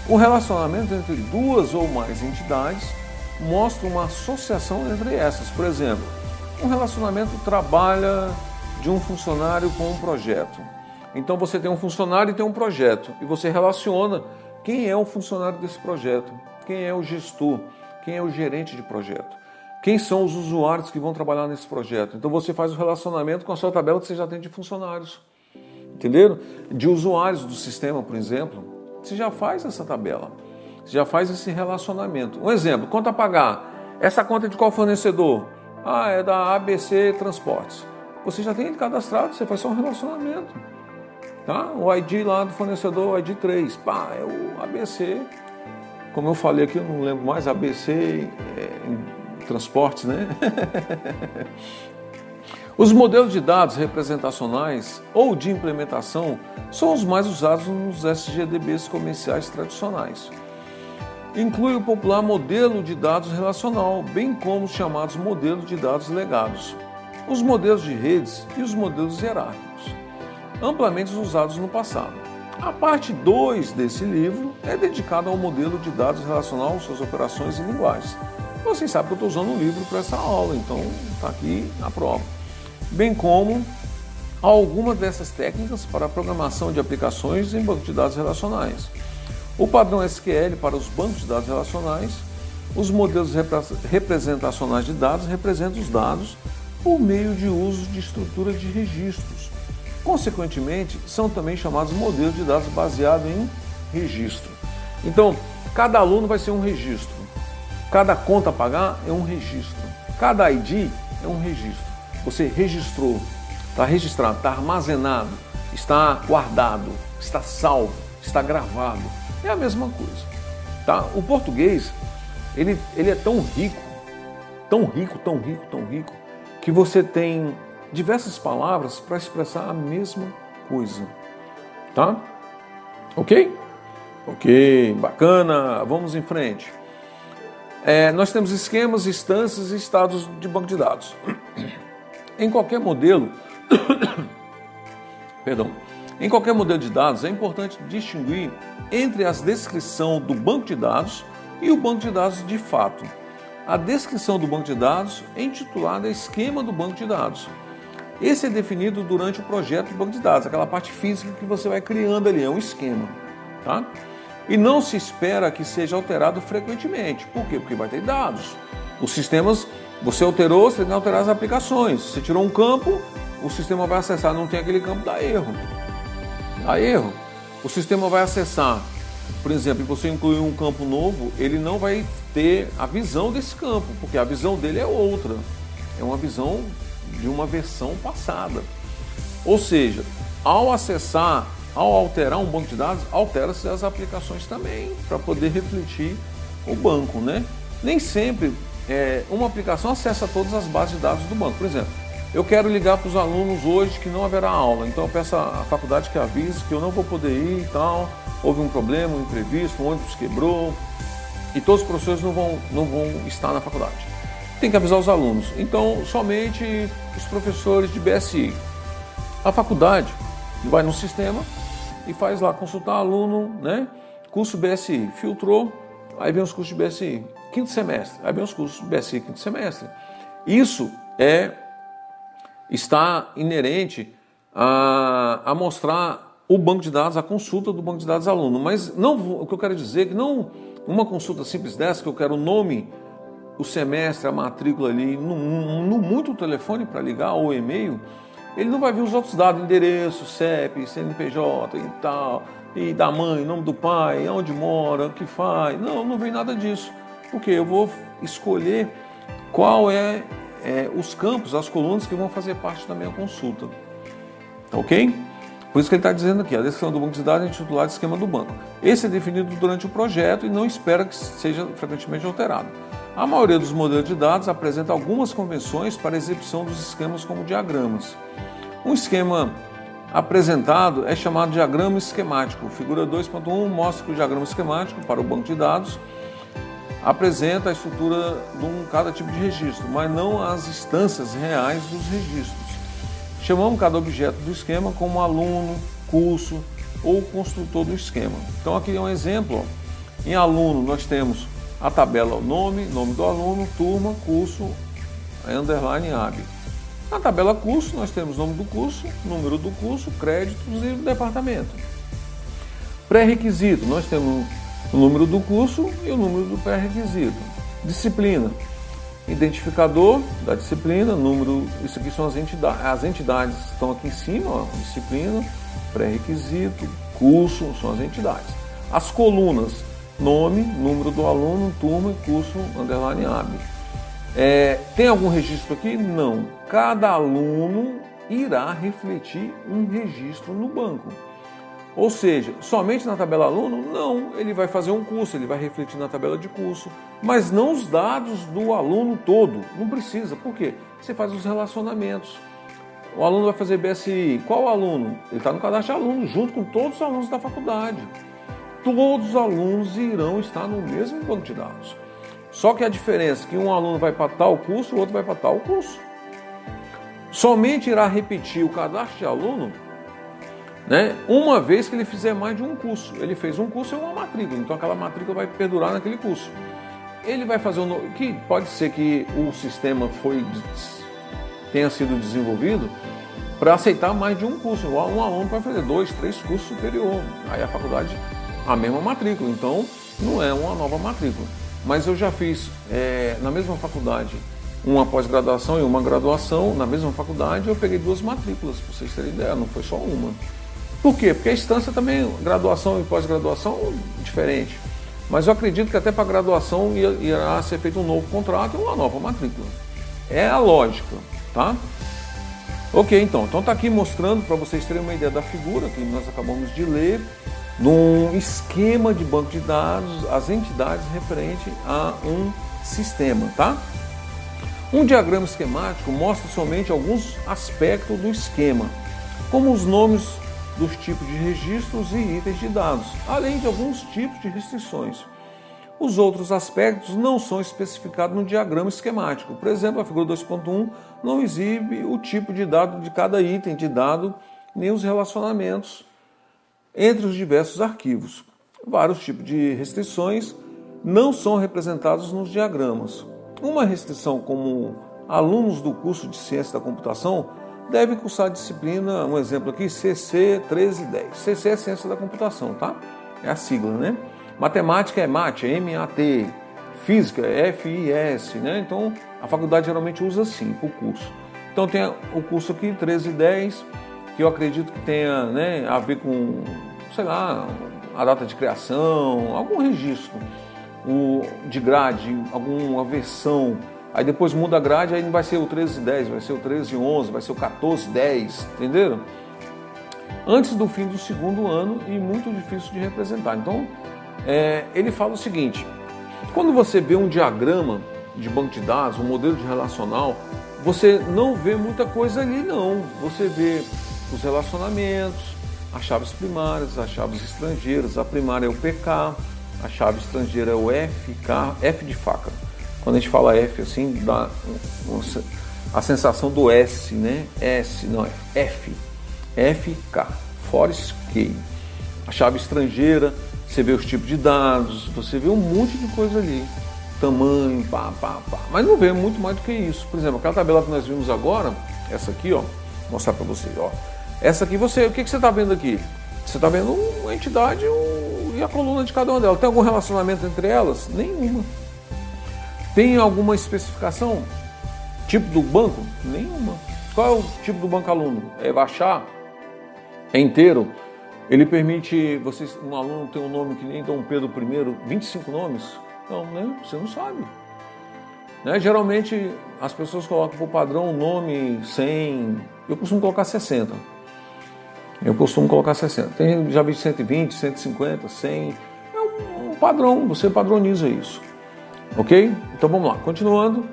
O relacionamento entre duas ou mais entidades mostra uma associação entre essas. Por exemplo, um relacionamento trabalha de um funcionário com um projeto. Então você tem um funcionário e tem um projeto e você relaciona quem é o funcionário desse projeto, quem é o gestor, quem é o gerente de projeto, quem são os usuários que vão trabalhar nesse projeto. Então você faz o relacionamento com a sua tabela que você já tem de funcionários. Entenderam? De usuários do sistema, por exemplo, você já faz essa tabela. Já faz esse relacionamento. Um exemplo, conta a pagar. Essa conta é de qual fornecedor? Ah, é da ABC Transportes. Você já tem ele cadastrado, você faz só um relacionamento. Tá? O ID lá do fornecedor, o ID 3. Pá, é o ABC. Como eu falei aqui, eu não lembro mais, ABC é, transportes, né? Os modelos de dados representacionais ou de implementação são os mais usados nos SGDBs comerciais tradicionais inclui o popular modelo de dados relacional, bem como os chamados modelos de dados legados, os modelos de redes e os modelos hierárquicos, amplamente usados no passado. A parte 2 desse livro é dedicada ao modelo de dados relacional, suas operações e linguagens. Vocês sabem que eu estou usando o livro para essa aula, então está aqui a prova. Bem como algumas dessas técnicas para programação de aplicações em banco de dados relacionais o padrão SQL para os bancos de dados relacionais, os modelos representacionais de dados representam os dados por meio de uso de estruturas de registros. Consequentemente, são também chamados modelos de dados baseados em registro. Então, cada aluno vai ser um registro. Cada conta a pagar é um registro. Cada ID é um registro. Você registrou, está registrado, está armazenado, está guardado, está salvo, está gravado. É a mesma coisa. Tá? O português, ele, ele é tão rico, tão rico, tão rico, tão rico, que você tem diversas palavras para expressar a mesma coisa. Tá? Ok? Ok, bacana, vamos em frente. É, nós temos esquemas, instâncias e estados de banco de dados. Em qualquer modelo, perdão, em qualquer modelo de dados, é importante distinguir entre a descrição do banco de dados e o banco de dados de fato. A descrição do banco de dados é intitulada Esquema do Banco de Dados. Esse é definido durante o projeto do banco de dados, aquela parte física que você vai criando ali, é um esquema. Tá? E não se espera que seja alterado frequentemente. Por quê? Porque vai ter dados. Os sistemas, você alterou, você tem que alterar as aplicações. Você tirou um campo, o sistema vai acessar, não tem aquele campo, dá erro dá erro. O sistema vai acessar, por exemplo, você incluir um campo novo, ele não vai ter a visão desse campo, porque a visão dele é outra. É uma visão de uma versão passada. Ou seja, ao acessar, ao alterar um banco de dados, altera-se as aplicações também, para poder refletir o banco, né? Nem sempre é, uma aplicação acessa todas as bases de dados do banco. Por exemplo, eu quero ligar para os alunos hoje que não haverá aula, então eu peço à faculdade que avise que eu não vou poder ir e tal. Houve um problema, um imprevisto, um ônibus quebrou e todos os professores não vão, não vão estar na faculdade. Tem que avisar os alunos. Então, somente os professores de BSI. A faculdade vai no sistema e faz lá consultar aluno, né? Curso BSI, filtrou, aí vem os cursos de BSI, quinto semestre, aí vem os cursos de BSI, quinto semestre. Isso é está inerente a, a mostrar o banco de dados, a consulta do banco de dados aluno. Mas não, o que eu quero dizer é que não uma consulta simples dessa, que eu quero o nome, o semestre, a matrícula ali, no, no muito telefone para ligar ou e-mail, ele não vai ver os outros dados, endereço, CEP, CNPJ e tal, e da mãe, nome do pai, onde mora, o que faz. Não, não vem nada disso. Porque eu vou escolher qual é, é os campos, as colunas que vão fazer parte da minha consulta. Ok? Por isso que ele está dizendo aqui, a descrição do banco de dados é titular de esquema do banco. Esse é definido durante o projeto e não espera que seja frequentemente alterado. A maioria dos modelos de dados apresenta algumas convenções para exibição dos esquemas como diagramas. Um esquema apresentado é chamado diagrama esquemático. Figura 2.1 mostra que o diagrama esquemático para o banco de dados apresenta a estrutura de um, cada tipo de registro, mas não as instâncias reais dos registros. Chamamos cada objeto do esquema como aluno, curso ou construtor do esquema. Então aqui é um exemplo. Em aluno nós temos a tabela nome, nome do aluno, turma, curso, underline AB. Na tabela curso nós temos nome do curso, número do curso, créditos e departamento. Pré-requisito, nós temos o número do curso e o número do pré-requisito. Disciplina, identificador da disciplina, número, isso aqui são as entidades, as entidades estão aqui em cima, ó, disciplina, pré-requisito, curso, são as entidades. As colunas, nome, número do aluno, turma e curso, underline AB. É, tem algum registro aqui? Não. Cada aluno irá refletir um registro no banco. Ou seja, somente na tabela aluno? Não, ele vai fazer um curso, ele vai refletir na tabela de curso, mas não os dados do aluno todo. Não precisa, por quê? Você faz os relacionamentos. O aluno vai fazer BSI. Qual aluno? Ele está no cadastro de aluno, junto com todos os alunos da faculdade. Todos os alunos irão estar no mesmo banco de dados. Só que a diferença é que um aluno vai para tal curso, o outro vai para tal curso. Somente irá repetir o cadastro de aluno né? Uma vez que ele fizer mais de um curso. Ele fez um curso e uma matrícula, então aquela matrícula vai perdurar naquele curso. Ele vai fazer um que pode ser que o sistema foi tenha sido desenvolvido para aceitar mais de um curso. Um aluno pode fazer dois, três cursos superior. Aí a faculdade a mesma matrícula, então não é uma nova matrícula. Mas eu já fiz é, na mesma faculdade uma pós-graduação e uma graduação na mesma faculdade, eu peguei duas matrículas, para vocês terem ideia, não foi só uma. Por quê? Porque a instância também, graduação e pós-graduação, diferente. Mas eu acredito que até para graduação irá ser feito um novo contrato e uma nova matrícula. É a lógica, tá? Ok, então. Então está aqui mostrando para vocês terem uma ideia da figura que nós acabamos de ler, num esquema de banco de dados, as entidades referente a um sistema, tá? Um diagrama esquemático mostra somente alguns aspectos do esquema, como os nomes dos tipos de registros e itens de dados, além de alguns tipos de restrições. Os outros aspectos não são especificados no diagrama esquemático. Por exemplo, a figura 2.1 não exibe o tipo de dado de cada item de dado, nem os relacionamentos entre os diversos arquivos. Vários tipos de restrições não são representados nos diagramas. Uma restrição como alunos do curso de Ciência da Computação deve cursar disciplina, um exemplo aqui, CC 1310. CC é Ciência da Computação, tá? É a sigla, né? Matemática é MAT, M-A-T. Física é F-I-S, né? Então, a faculdade geralmente usa assim o curso. Então, tem o curso aqui, 1310, que eu acredito que tenha né, a ver com, sei lá, a data de criação, algum registro o, de grade, alguma versão Aí depois muda a grade, aí não vai ser o 1310, vai ser o 1311, vai ser o 1410, entenderam? Antes do fim do segundo ano e muito difícil de representar. Então, é, ele fala o seguinte: quando você vê um diagrama de banco de dados, um modelo de relacional, você não vê muita coisa ali, não. Você vê os relacionamentos, as chaves primárias, as chaves estrangeiras. A primária é o PK, a chave estrangeira é o FK, F de faca quando a gente fala F assim, dá a sensação do S, né? S, não, é F. FK, Forestkey. A chave estrangeira, você vê os tipos de dados, você vê um monte de coisa ali. Tamanho, pá, pá, pá. Mas não vê muito mais do que isso. Por exemplo, aquela tabela que nós vimos agora, essa aqui, ó, vou mostrar para você, ó. Essa aqui, você, o que, que você está vendo aqui? Você está vendo uma entidade um, e a coluna de cada uma delas. Tem algum relacionamento entre elas? Nenhuma. Tem alguma especificação? Tipo do banco? Nenhuma. Qual é o tipo do banco aluno? É baixar? É inteiro? Ele permite vocês, um aluno ter um nome que nem Dom Pedro I, 25 nomes? Não, né? Você não sabe. Né? Geralmente as pessoas colocam por padrão um nome 100, eu costumo colocar 60. Eu costumo colocar 60. Tem, já vi 120, 150, 100. É um, um padrão, você padroniza isso. Ok? Então vamos lá, continuando.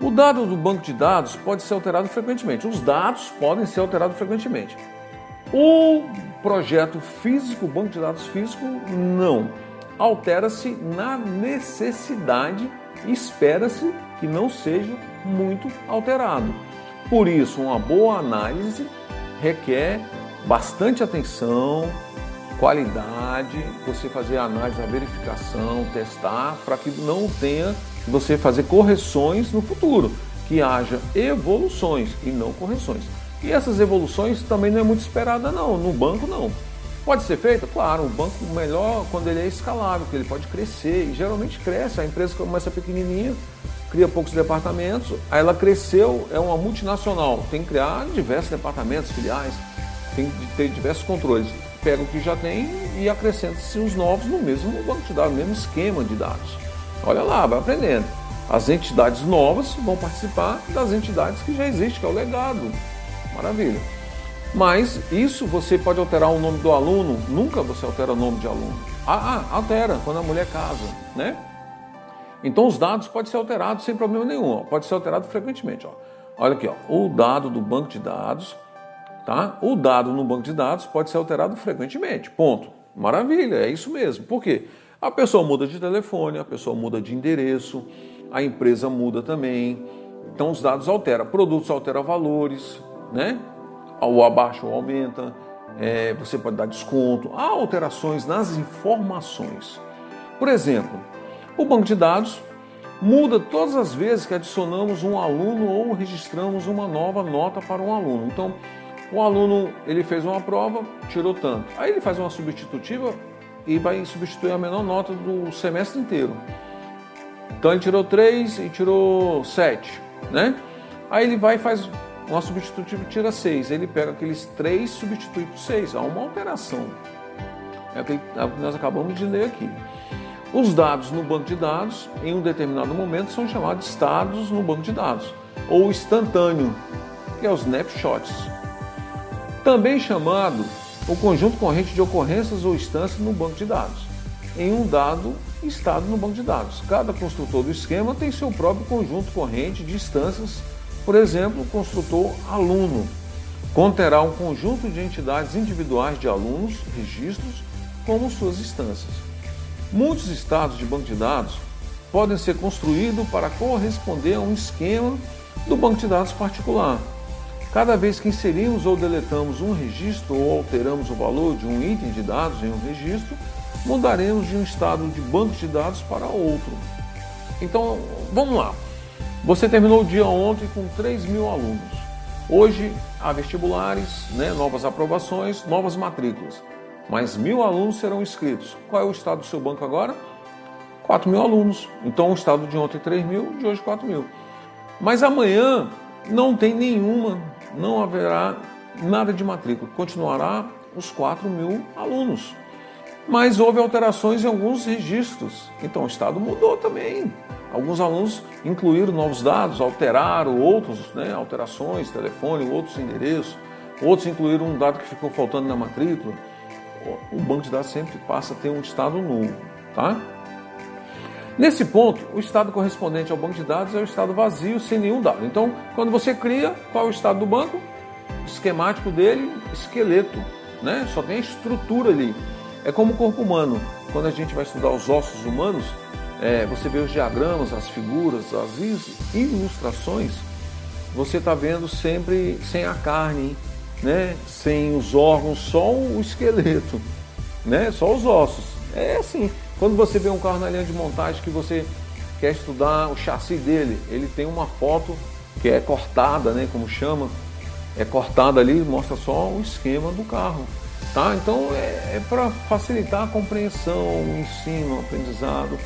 O dado do banco de dados pode ser alterado frequentemente. Os dados podem ser alterados frequentemente. O projeto físico, o banco de dados físico, não. Altera-se na necessidade espera-se que não seja muito alterado. Por isso, uma boa análise requer bastante atenção, qualidade, você fazer a análise, a verificação, testar, para que não tenha você fazer correções no futuro, que haja evoluções e não correções. E essas evoluções também não é muito esperada não, no banco não. Pode ser feita? Claro, o banco melhor quando ele é escalável, que ele pode crescer, e geralmente cresce, a empresa começa pequenininha, cria poucos departamentos, aí ela cresceu, é uma multinacional, tem que criar diversos departamentos, filiais, tem que ter diversos controles. Pega o que já tem e acrescenta-se os novos no mesmo banco de dados, no mesmo esquema de dados. Olha lá, vai aprendendo. As entidades novas vão participar das entidades que já existem, que é o legado. Maravilha. Mas isso você pode alterar o nome do aluno, nunca você altera o nome de aluno. Ah, ah altera quando a mulher casa, né? Então os dados podem ser alterados sem problema nenhum, ó. pode ser alterado frequentemente. Ó. Olha aqui, ó. o dado do banco de dados, tá? O dado no banco de dados pode ser alterado frequentemente. Ponto. Maravilha, é isso mesmo. Por quê? A pessoa muda de telefone, a pessoa muda de endereço, a empresa muda também. Então os dados alteram, produtos alteram valores, né? Ou abaixa ou aumenta, é, você pode dar desconto. Há alterações nas informações. Por exemplo, o banco de dados muda todas as vezes que adicionamos um aluno ou registramos uma nova nota para um aluno. Então, o aluno ele fez uma prova, tirou tanto. Aí ele faz uma substitutiva, e vai substituir a menor nota do semestre inteiro. Então ele tirou 3 e tirou 7, né? Aí ele vai e faz uma substitutiva e tira 6. Ele pega aqueles 3 e substitui por 6. Há uma alteração. É o que nós acabamos de ler aqui. Os dados no banco de dados, em um determinado momento, são chamados estados no banco de dados, ou instantâneo, que é os snapshots. Também chamado o conjunto corrente de ocorrências ou instâncias no banco de dados, em um dado estado no banco de dados. Cada construtor do esquema tem seu próprio conjunto corrente de instâncias, por exemplo, o construtor aluno conterá um conjunto de entidades individuais de alunos, registros, como suas instâncias. Muitos estados de banco de dados podem ser construídos para corresponder a um esquema do banco de dados particular. Cada vez que inserimos ou deletamos um registro ou alteramos o valor de um item de dados em um registro, mudaremos de um estado de banco de dados para outro. Então, vamos lá. Você terminou o dia ontem com 3 mil alunos. Hoje há vestibulares, né, novas aprovações, novas matrículas. Mais mil alunos serão inscritos. Qual é o estado do seu banco agora? 4 mil alunos. Então o estado de ontem 3 mil, de hoje 4 mil. Mas amanhã não tem nenhuma não haverá nada de matrícula, continuará os 4 mil alunos. Mas houve alterações em alguns registros, então o Estado mudou também. Alguns alunos incluíram novos dados, alteraram outros, né, alterações, telefone, outros endereços, outros incluíram um dado que ficou faltando na matrícula. O banco de dados sempre passa a ter um estado novo, tá? Nesse ponto, o estado correspondente ao banco de dados é o estado vazio, sem nenhum dado. Então, quando você cria, qual é o estado do banco? Esquemático dele, esqueleto, né? Só tem a estrutura ali. É como o corpo humano. Quando a gente vai estudar os ossos humanos, é, você vê os diagramas, as figuras, as ilustrações, você está vendo sempre sem a carne, né, sem os órgãos, só o esqueleto, né, só os ossos. É assim, quando você vê um carro na linha de montagem que você quer estudar o chassi dele, ele tem uma foto que é cortada, né, como chama, é cortada ali, mostra só o esquema do carro. Tá? Então é, é para facilitar a compreensão, o ensino, o aprendizado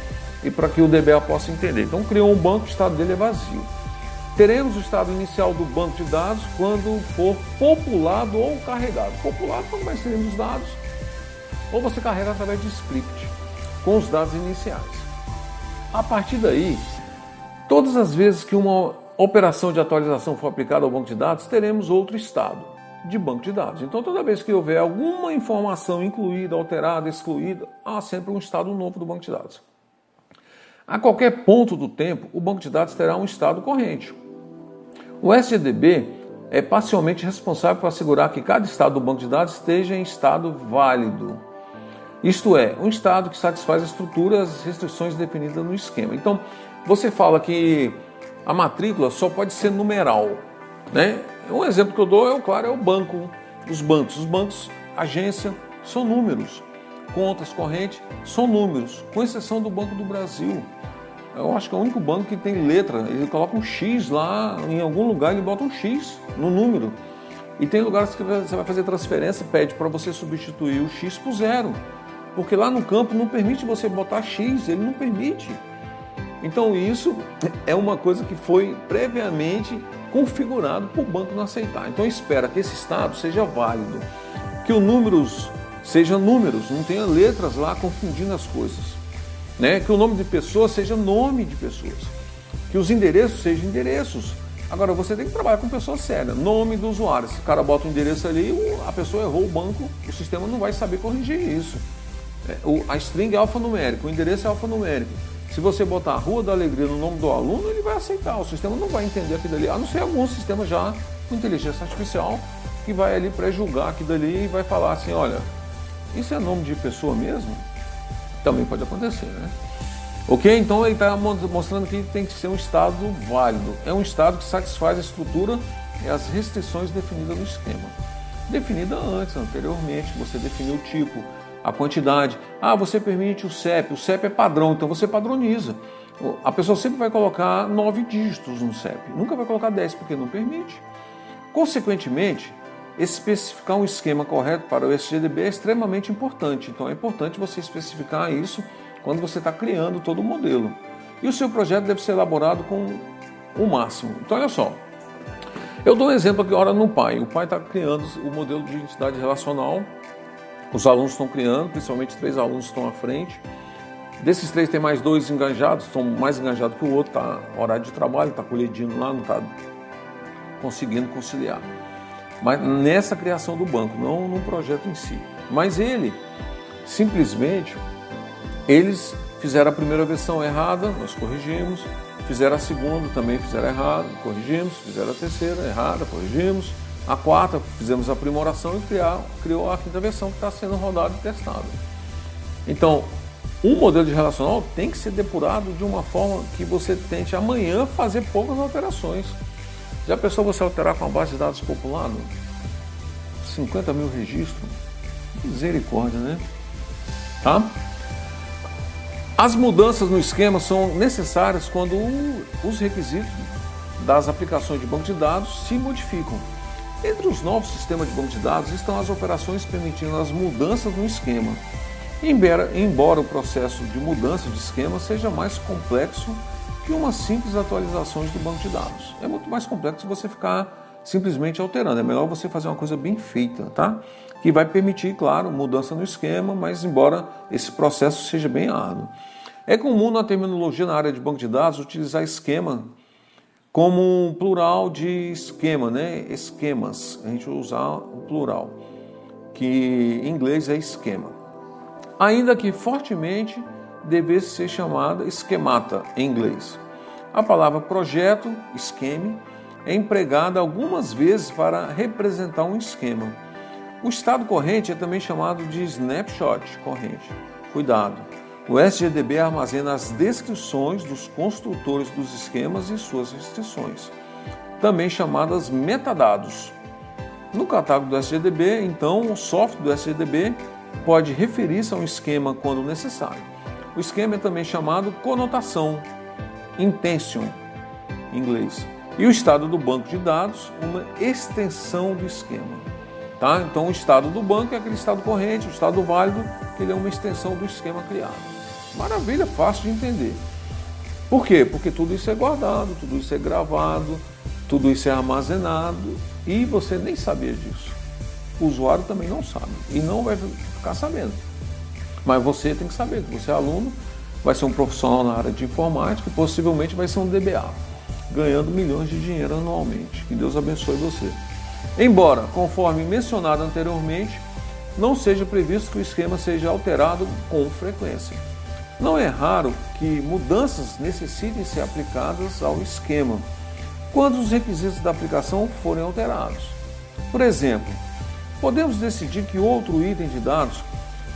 e para que o DBA possa entender. Então criou um banco, o estado dele é vazio. Teremos o estado inicial do banco de dados quando for populado ou carregado. Populado quando vai serem os dados, ou você carrega através de script com os dados iniciais. A partir daí, todas as vezes que uma operação de atualização for aplicada ao banco de dados, teremos outro estado de banco de dados. Então, toda vez que houver alguma informação incluída, alterada, excluída, há sempre um estado novo do banco de dados. A qualquer ponto do tempo, o banco de dados terá um estado corrente. O SGDB é parcialmente responsável por assegurar que cada estado do banco de dados esteja em estado válido. Isto é, um estado que satisfaz a estrutura as restrições definidas no esquema. Então, você fala que a matrícula só pode ser numeral, né? Um exemplo que eu dou é, claro, é o banco, os bancos. Os bancos, agência, são números. Contas correntes são números, com exceção do Banco do Brasil. Eu acho que é o único banco que tem letra. Ele coloca um X lá, em algum lugar ele bota um X no número. E tem lugares que você vai fazer transferência, pede para você substituir o X por zero. Porque lá no campo não permite você botar X, ele não permite. Então isso é uma coisa que foi previamente configurado para o banco não aceitar. Então espera que esse estado seja válido, que os números sejam números, não tenha letras lá confundindo as coisas. Né? Que o nome de pessoa seja nome de pessoas. Que os endereços sejam endereços. Agora você tem que trabalhar com pessoa séria, nome do usuário. Se o cara bota o endereço ali, a pessoa errou o banco, o sistema não vai saber corrigir isso. É, a string é alfanumérico, o endereço é alfanumérico. Se você botar a Rua da Alegria no nome do aluno, ele vai aceitar. O sistema não vai entender aquilo ali, a não ser algum sistema já com inteligência artificial que vai ali pré-julgar aquilo ali e vai falar assim, olha, isso é nome de pessoa mesmo? Também pode acontecer, né? Ok? Então ele está mostrando que tem que ser um estado válido. É um estado que satisfaz a estrutura e as restrições definidas no esquema. Definida antes, anteriormente, você definiu o tipo, a quantidade. Ah, você permite o CEP, o CEP é padrão, então você padroniza. A pessoa sempre vai colocar nove dígitos no CEP, nunca vai colocar dez porque não permite. Consequentemente, especificar um esquema correto para o SGDB é extremamente importante. Então é importante você especificar isso quando você está criando todo o modelo. E o seu projeto deve ser elaborado com o máximo. Então olha só, eu dou um exemplo aqui agora no pai. O pai está criando o modelo de entidade relacional os alunos estão criando, principalmente três alunos estão à frente. Desses três tem mais dois engajados, estão mais engajados que o outro, está horário de trabalho, está colhedindo lá, não está conseguindo conciliar. Mas nessa criação do banco, não no projeto em si. Mas ele, simplesmente, eles fizeram a primeira versão errada, nós corrigimos, fizeram a segunda, também fizeram errado, corrigimos, fizeram a terceira errada, corrigimos, a quarta, fizemos a aprimoração e criar, criou a quinta versão que está sendo rodada e testada. Então, um modelo de relacional tem que ser depurado de uma forma que você tente amanhã fazer poucas alterações. Já pensou você alterar com a base de dados populada? 50 mil registros? Misericórdia, né? Tá? As mudanças no esquema são necessárias quando os requisitos das aplicações de banco de dados se modificam. Entre os novos sistemas de banco de dados estão as operações permitindo as mudanças no esquema. Embora o processo de mudança de esquema seja mais complexo que uma simples atualização do banco de dados. É muito mais complexo você ficar simplesmente alterando. É melhor você fazer uma coisa bem feita, tá? Que vai permitir, claro, mudança no esquema, mas embora esse processo seja bem árduo. É comum na terminologia na área de banco de dados utilizar esquema como um plural de esquema, né? Esquemas. A gente usar o plural, que em inglês é esquema. Ainda que fortemente devesse ser chamada esquemata em inglês. A palavra projeto, esquema, é empregada algumas vezes para representar um esquema. O estado corrente é também chamado de snapshot corrente. Cuidado! O SGDB armazena as descrições dos construtores dos esquemas e suas restrições, também chamadas metadados. No catálogo do SGDB, então, o software do SGDB pode referir-se a um esquema quando necessário. O esquema é também chamado conotação, intention, em inglês. E o estado do banco de dados, uma extensão do esquema. Tá? Então, o estado do banco é aquele estado corrente, o estado válido, que ele é uma extensão do esquema criado. Maravilha, fácil de entender. Por quê? Porque tudo isso é guardado, tudo isso é gravado, tudo isso é armazenado e você nem sabia disso. O usuário também não sabe e não vai ficar sabendo. Mas você tem que saber você é aluno, vai ser um profissional na área de informática e possivelmente vai ser um DBA, ganhando milhões de dinheiro anualmente. Que Deus abençoe você. Embora, conforme mencionado anteriormente, não seja previsto que o esquema seja alterado com frequência. Não é raro que mudanças necessitem ser aplicadas ao esquema quando os requisitos da aplicação forem alterados. Por exemplo, podemos decidir que outro item de dados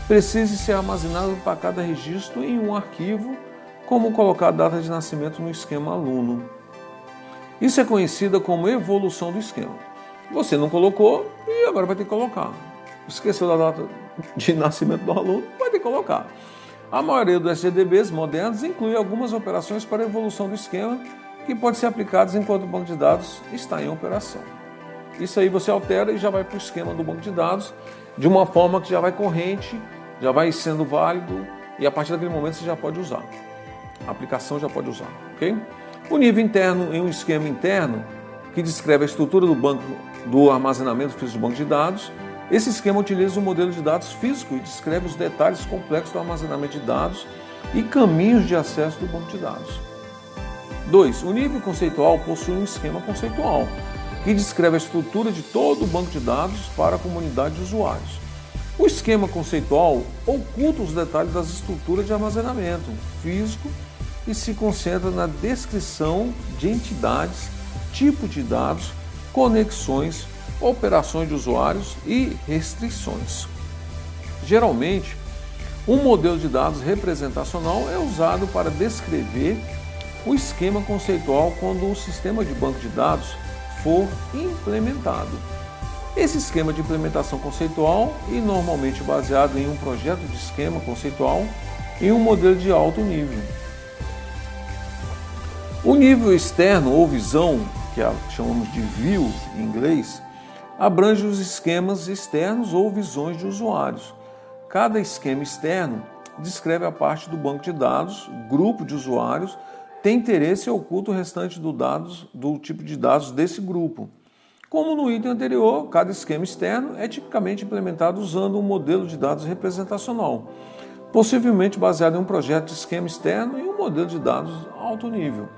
precise ser armazenado para cada registro em um arquivo, como colocar a data de nascimento no esquema aluno. Isso é conhecida como evolução do esquema. Você não colocou e agora vai ter que colocar. Esqueceu da data de nascimento do aluno, vai ter que colocar. A maioria dos SGDBs modernos inclui algumas operações para evolução do esquema que podem ser aplicadas enquanto o banco de dados está em operação. Isso aí você altera e já vai para o esquema do banco de dados de uma forma que já vai corrente, já vai sendo válido e a partir daquele momento você já pode usar. A aplicação já pode usar, ok? O nível interno em um esquema interno que descreve a estrutura do banco do armazenamento físico do banco de dados. Esse esquema utiliza um modelo de dados físico e descreve os detalhes complexos do armazenamento de dados e caminhos de acesso do banco de dados. 2. O nível conceitual possui um esquema conceitual que descreve a estrutura de todo o banco de dados para a comunidade de usuários. O esquema conceitual oculta os detalhes das estruturas de armazenamento físico e se concentra na descrição de entidades, tipo de dados, conexões, operações de usuários e restrições. Geralmente, um modelo de dados representacional é usado para descrever o esquema conceitual quando o sistema de banco de dados for implementado. Esse esquema de implementação conceitual e normalmente baseado em um projeto de esquema conceitual em um modelo de alto nível. O nível externo ou visão, que chamamos de view em inglês, abrange os esquemas externos ou visões de usuários. Cada esquema externo descreve a parte do banco de dados, grupo de usuários tem interesse e oculta o restante do, dados, do tipo de dados desse grupo. Como no item anterior, cada esquema externo é tipicamente implementado usando um modelo de dados representacional, possivelmente baseado em um projeto de esquema externo e um modelo de dados alto nível.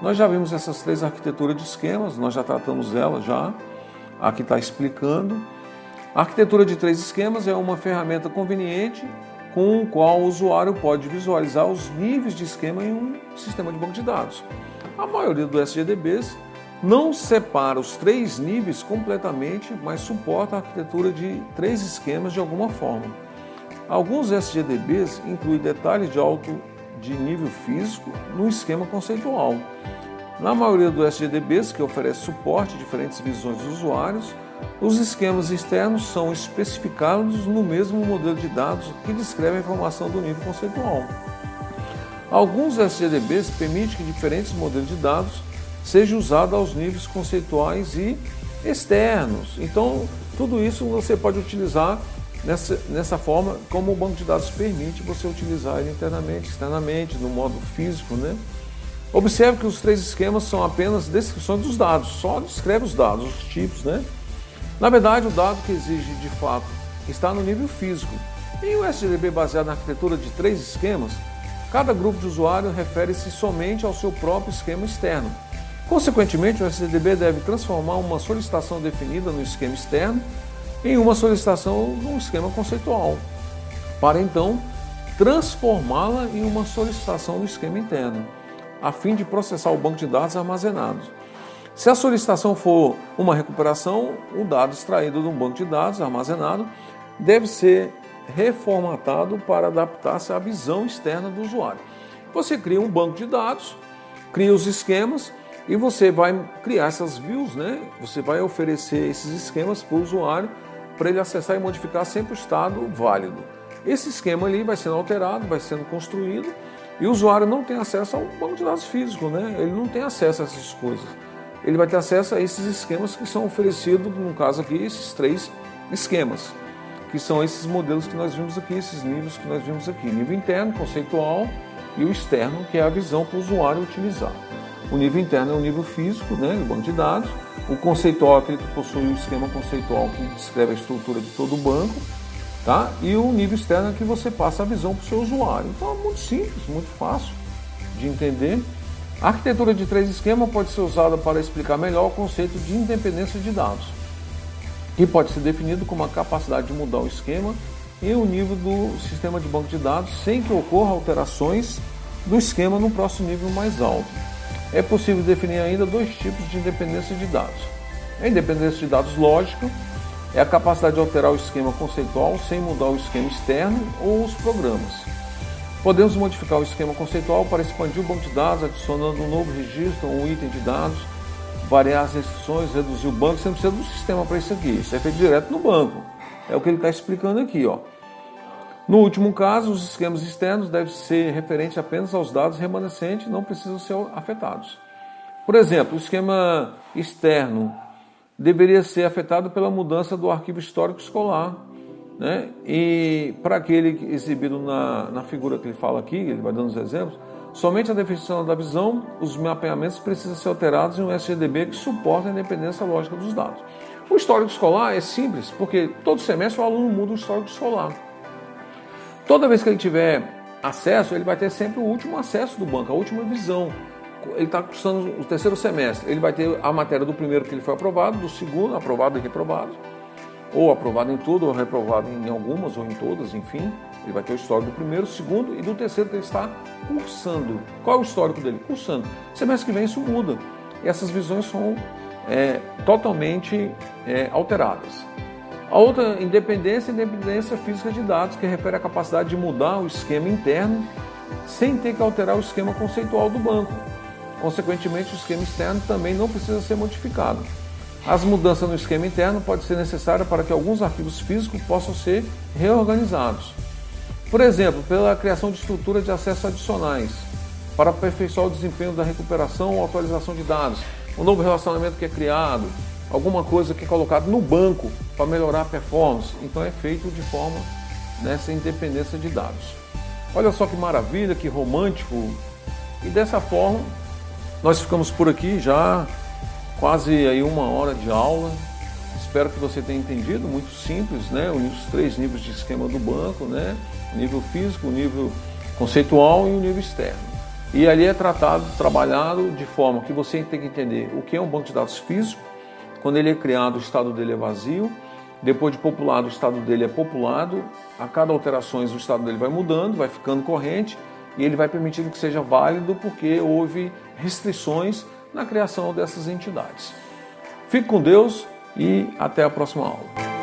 Nós já vimos essas três arquiteturas de esquemas, nós já tratamos elas já, aqui está explicando. A arquitetura de três esquemas é uma ferramenta conveniente com o qual o usuário pode visualizar os níveis de esquema em um sistema de banco de dados. A maioria dos SGDBs não separa os três níveis completamente, mas suporta a arquitetura de três esquemas de alguma forma. Alguns SGDBs incluem detalhes de alto de nível físico no esquema conceitual. Na maioria dos SGDBs, que oferece suporte a diferentes visões dos usuários, os esquemas externos são especificados no mesmo modelo de dados que descreve a informação do nível conceitual. Alguns SGDBs permitem que diferentes modelos de dados sejam usados aos níveis conceituais e externos. Então, tudo isso você pode utilizar nessa, nessa forma como o banco de dados permite você utilizar ele internamente, externamente, no modo físico. Né? Observe que os três esquemas são apenas descrições dos dados, só descreve os dados, os tipos, né? Na verdade, o dado que exige de fato está no nível físico. Em um SGDB baseado na arquitetura de três esquemas, cada grupo de usuário refere-se somente ao seu próprio esquema externo. Consequentemente, o SGDB deve transformar uma solicitação definida no esquema externo em uma solicitação no esquema conceitual, para então transformá-la em uma solicitação no esquema interno, a fim de processar o banco de dados armazenados. Se a solicitação for uma recuperação, o dado extraído de um banco de dados armazenado deve ser reformatado para adaptar-se à visão externa do usuário. Você cria um banco de dados, cria os esquemas, e você vai criar essas views, né? Você vai oferecer esses esquemas para o usuário para ele acessar e modificar sempre o estado válido. Esse esquema ali vai sendo alterado, vai sendo construído e o usuário não tem acesso ao banco de dados físico, né? Ele não tem acesso a essas coisas. Ele vai ter acesso a esses esquemas que são oferecidos, no caso aqui, esses três esquemas, que são esses modelos que nós vimos aqui, esses níveis que nós vimos aqui. Nível interno, conceitual e o externo, que é a visão para o usuário utilizar. O nível interno é o nível físico, né, do banco de dados. O conceitual é aquele que possui o esquema conceitual que descreve a estrutura de todo o banco. Tá? E o nível externo é que você passa a visão para o seu usuário. Então é muito simples, muito fácil de entender. A arquitetura de três esquemas pode ser usada para explicar melhor o conceito de independência de dados, que pode ser definido como a capacidade de mudar o esquema e o nível do sistema de banco de dados sem que ocorra alterações do esquema no próximo nível mais alto. É possível definir ainda dois tipos de independência de dados. A independência de dados lógica é a capacidade de alterar o esquema conceitual sem mudar o esquema externo ou os programas. Podemos modificar o esquema conceitual para expandir o banco de dados, adicionando um novo registro ou um item de dados, variar as restrições, reduzir o banco. Você não precisa do sistema para isso aqui. Isso é feito direto no banco. É o que ele está explicando aqui. Ó. No último caso, os esquemas externos devem ser referentes apenas aos dados remanescentes, não precisam ser afetados. Por exemplo, o esquema externo deveria ser afetado pela mudança do arquivo histórico escolar. Né? E para aquele exibido na, na figura que ele fala aqui, ele vai dando os exemplos, somente a definição da visão, os mapeamentos precisam ser alterados em um SGDB que suporta a independência lógica dos dados. O histórico escolar é simples, porque todo semestre o aluno muda o histórico escolar. Toda vez que ele tiver acesso, ele vai ter sempre o último acesso do banco, a última visão ele está cursando o terceiro semestre, ele vai ter a matéria do primeiro que ele foi aprovado, do segundo, aprovado e reprovado, ou aprovado em tudo, ou reprovado em algumas, ou em todas, enfim. Ele vai ter o histórico do primeiro, segundo e do terceiro que ele está cursando. Qual é o histórico dele? Cursando. Semestre que vem isso muda. E essas visões são é, totalmente é, alteradas. A outra independência é a independência física de dados, que refere à capacidade de mudar o esquema interno sem ter que alterar o esquema conceitual do banco. Consequentemente, o esquema externo também não precisa ser modificado. As mudanças no esquema interno podem ser necessárias para que alguns arquivos físicos possam ser reorganizados. Por exemplo, pela criação de estruturas de acesso adicionais, para aperfeiçoar o desempenho da recuperação ou atualização de dados, um novo relacionamento que é criado, alguma coisa que é colocado no banco para melhorar a performance. Então é feito de forma nessa independência de dados. Olha só que maravilha, que romântico. E dessa forma nós ficamos por aqui já quase aí uma hora de aula. Espero que você tenha entendido, muito simples, né? Os três níveis de esquema do banco, né? O nível físico, o nível conceitual e o nível externo. E ali é tratado, trabalhado de forma que você tem que entender o que é um banco de dados físico. Quando ele é criado, o estado dele é vazio. Depois de populado, o estado dele é populado. A cada alterações, o estado dele vai mudando, vai ficando corrente e ele vai permitindo que seja válido porque houve restrições na criação dessas entidades. Fique com Deus e até a próxima aula.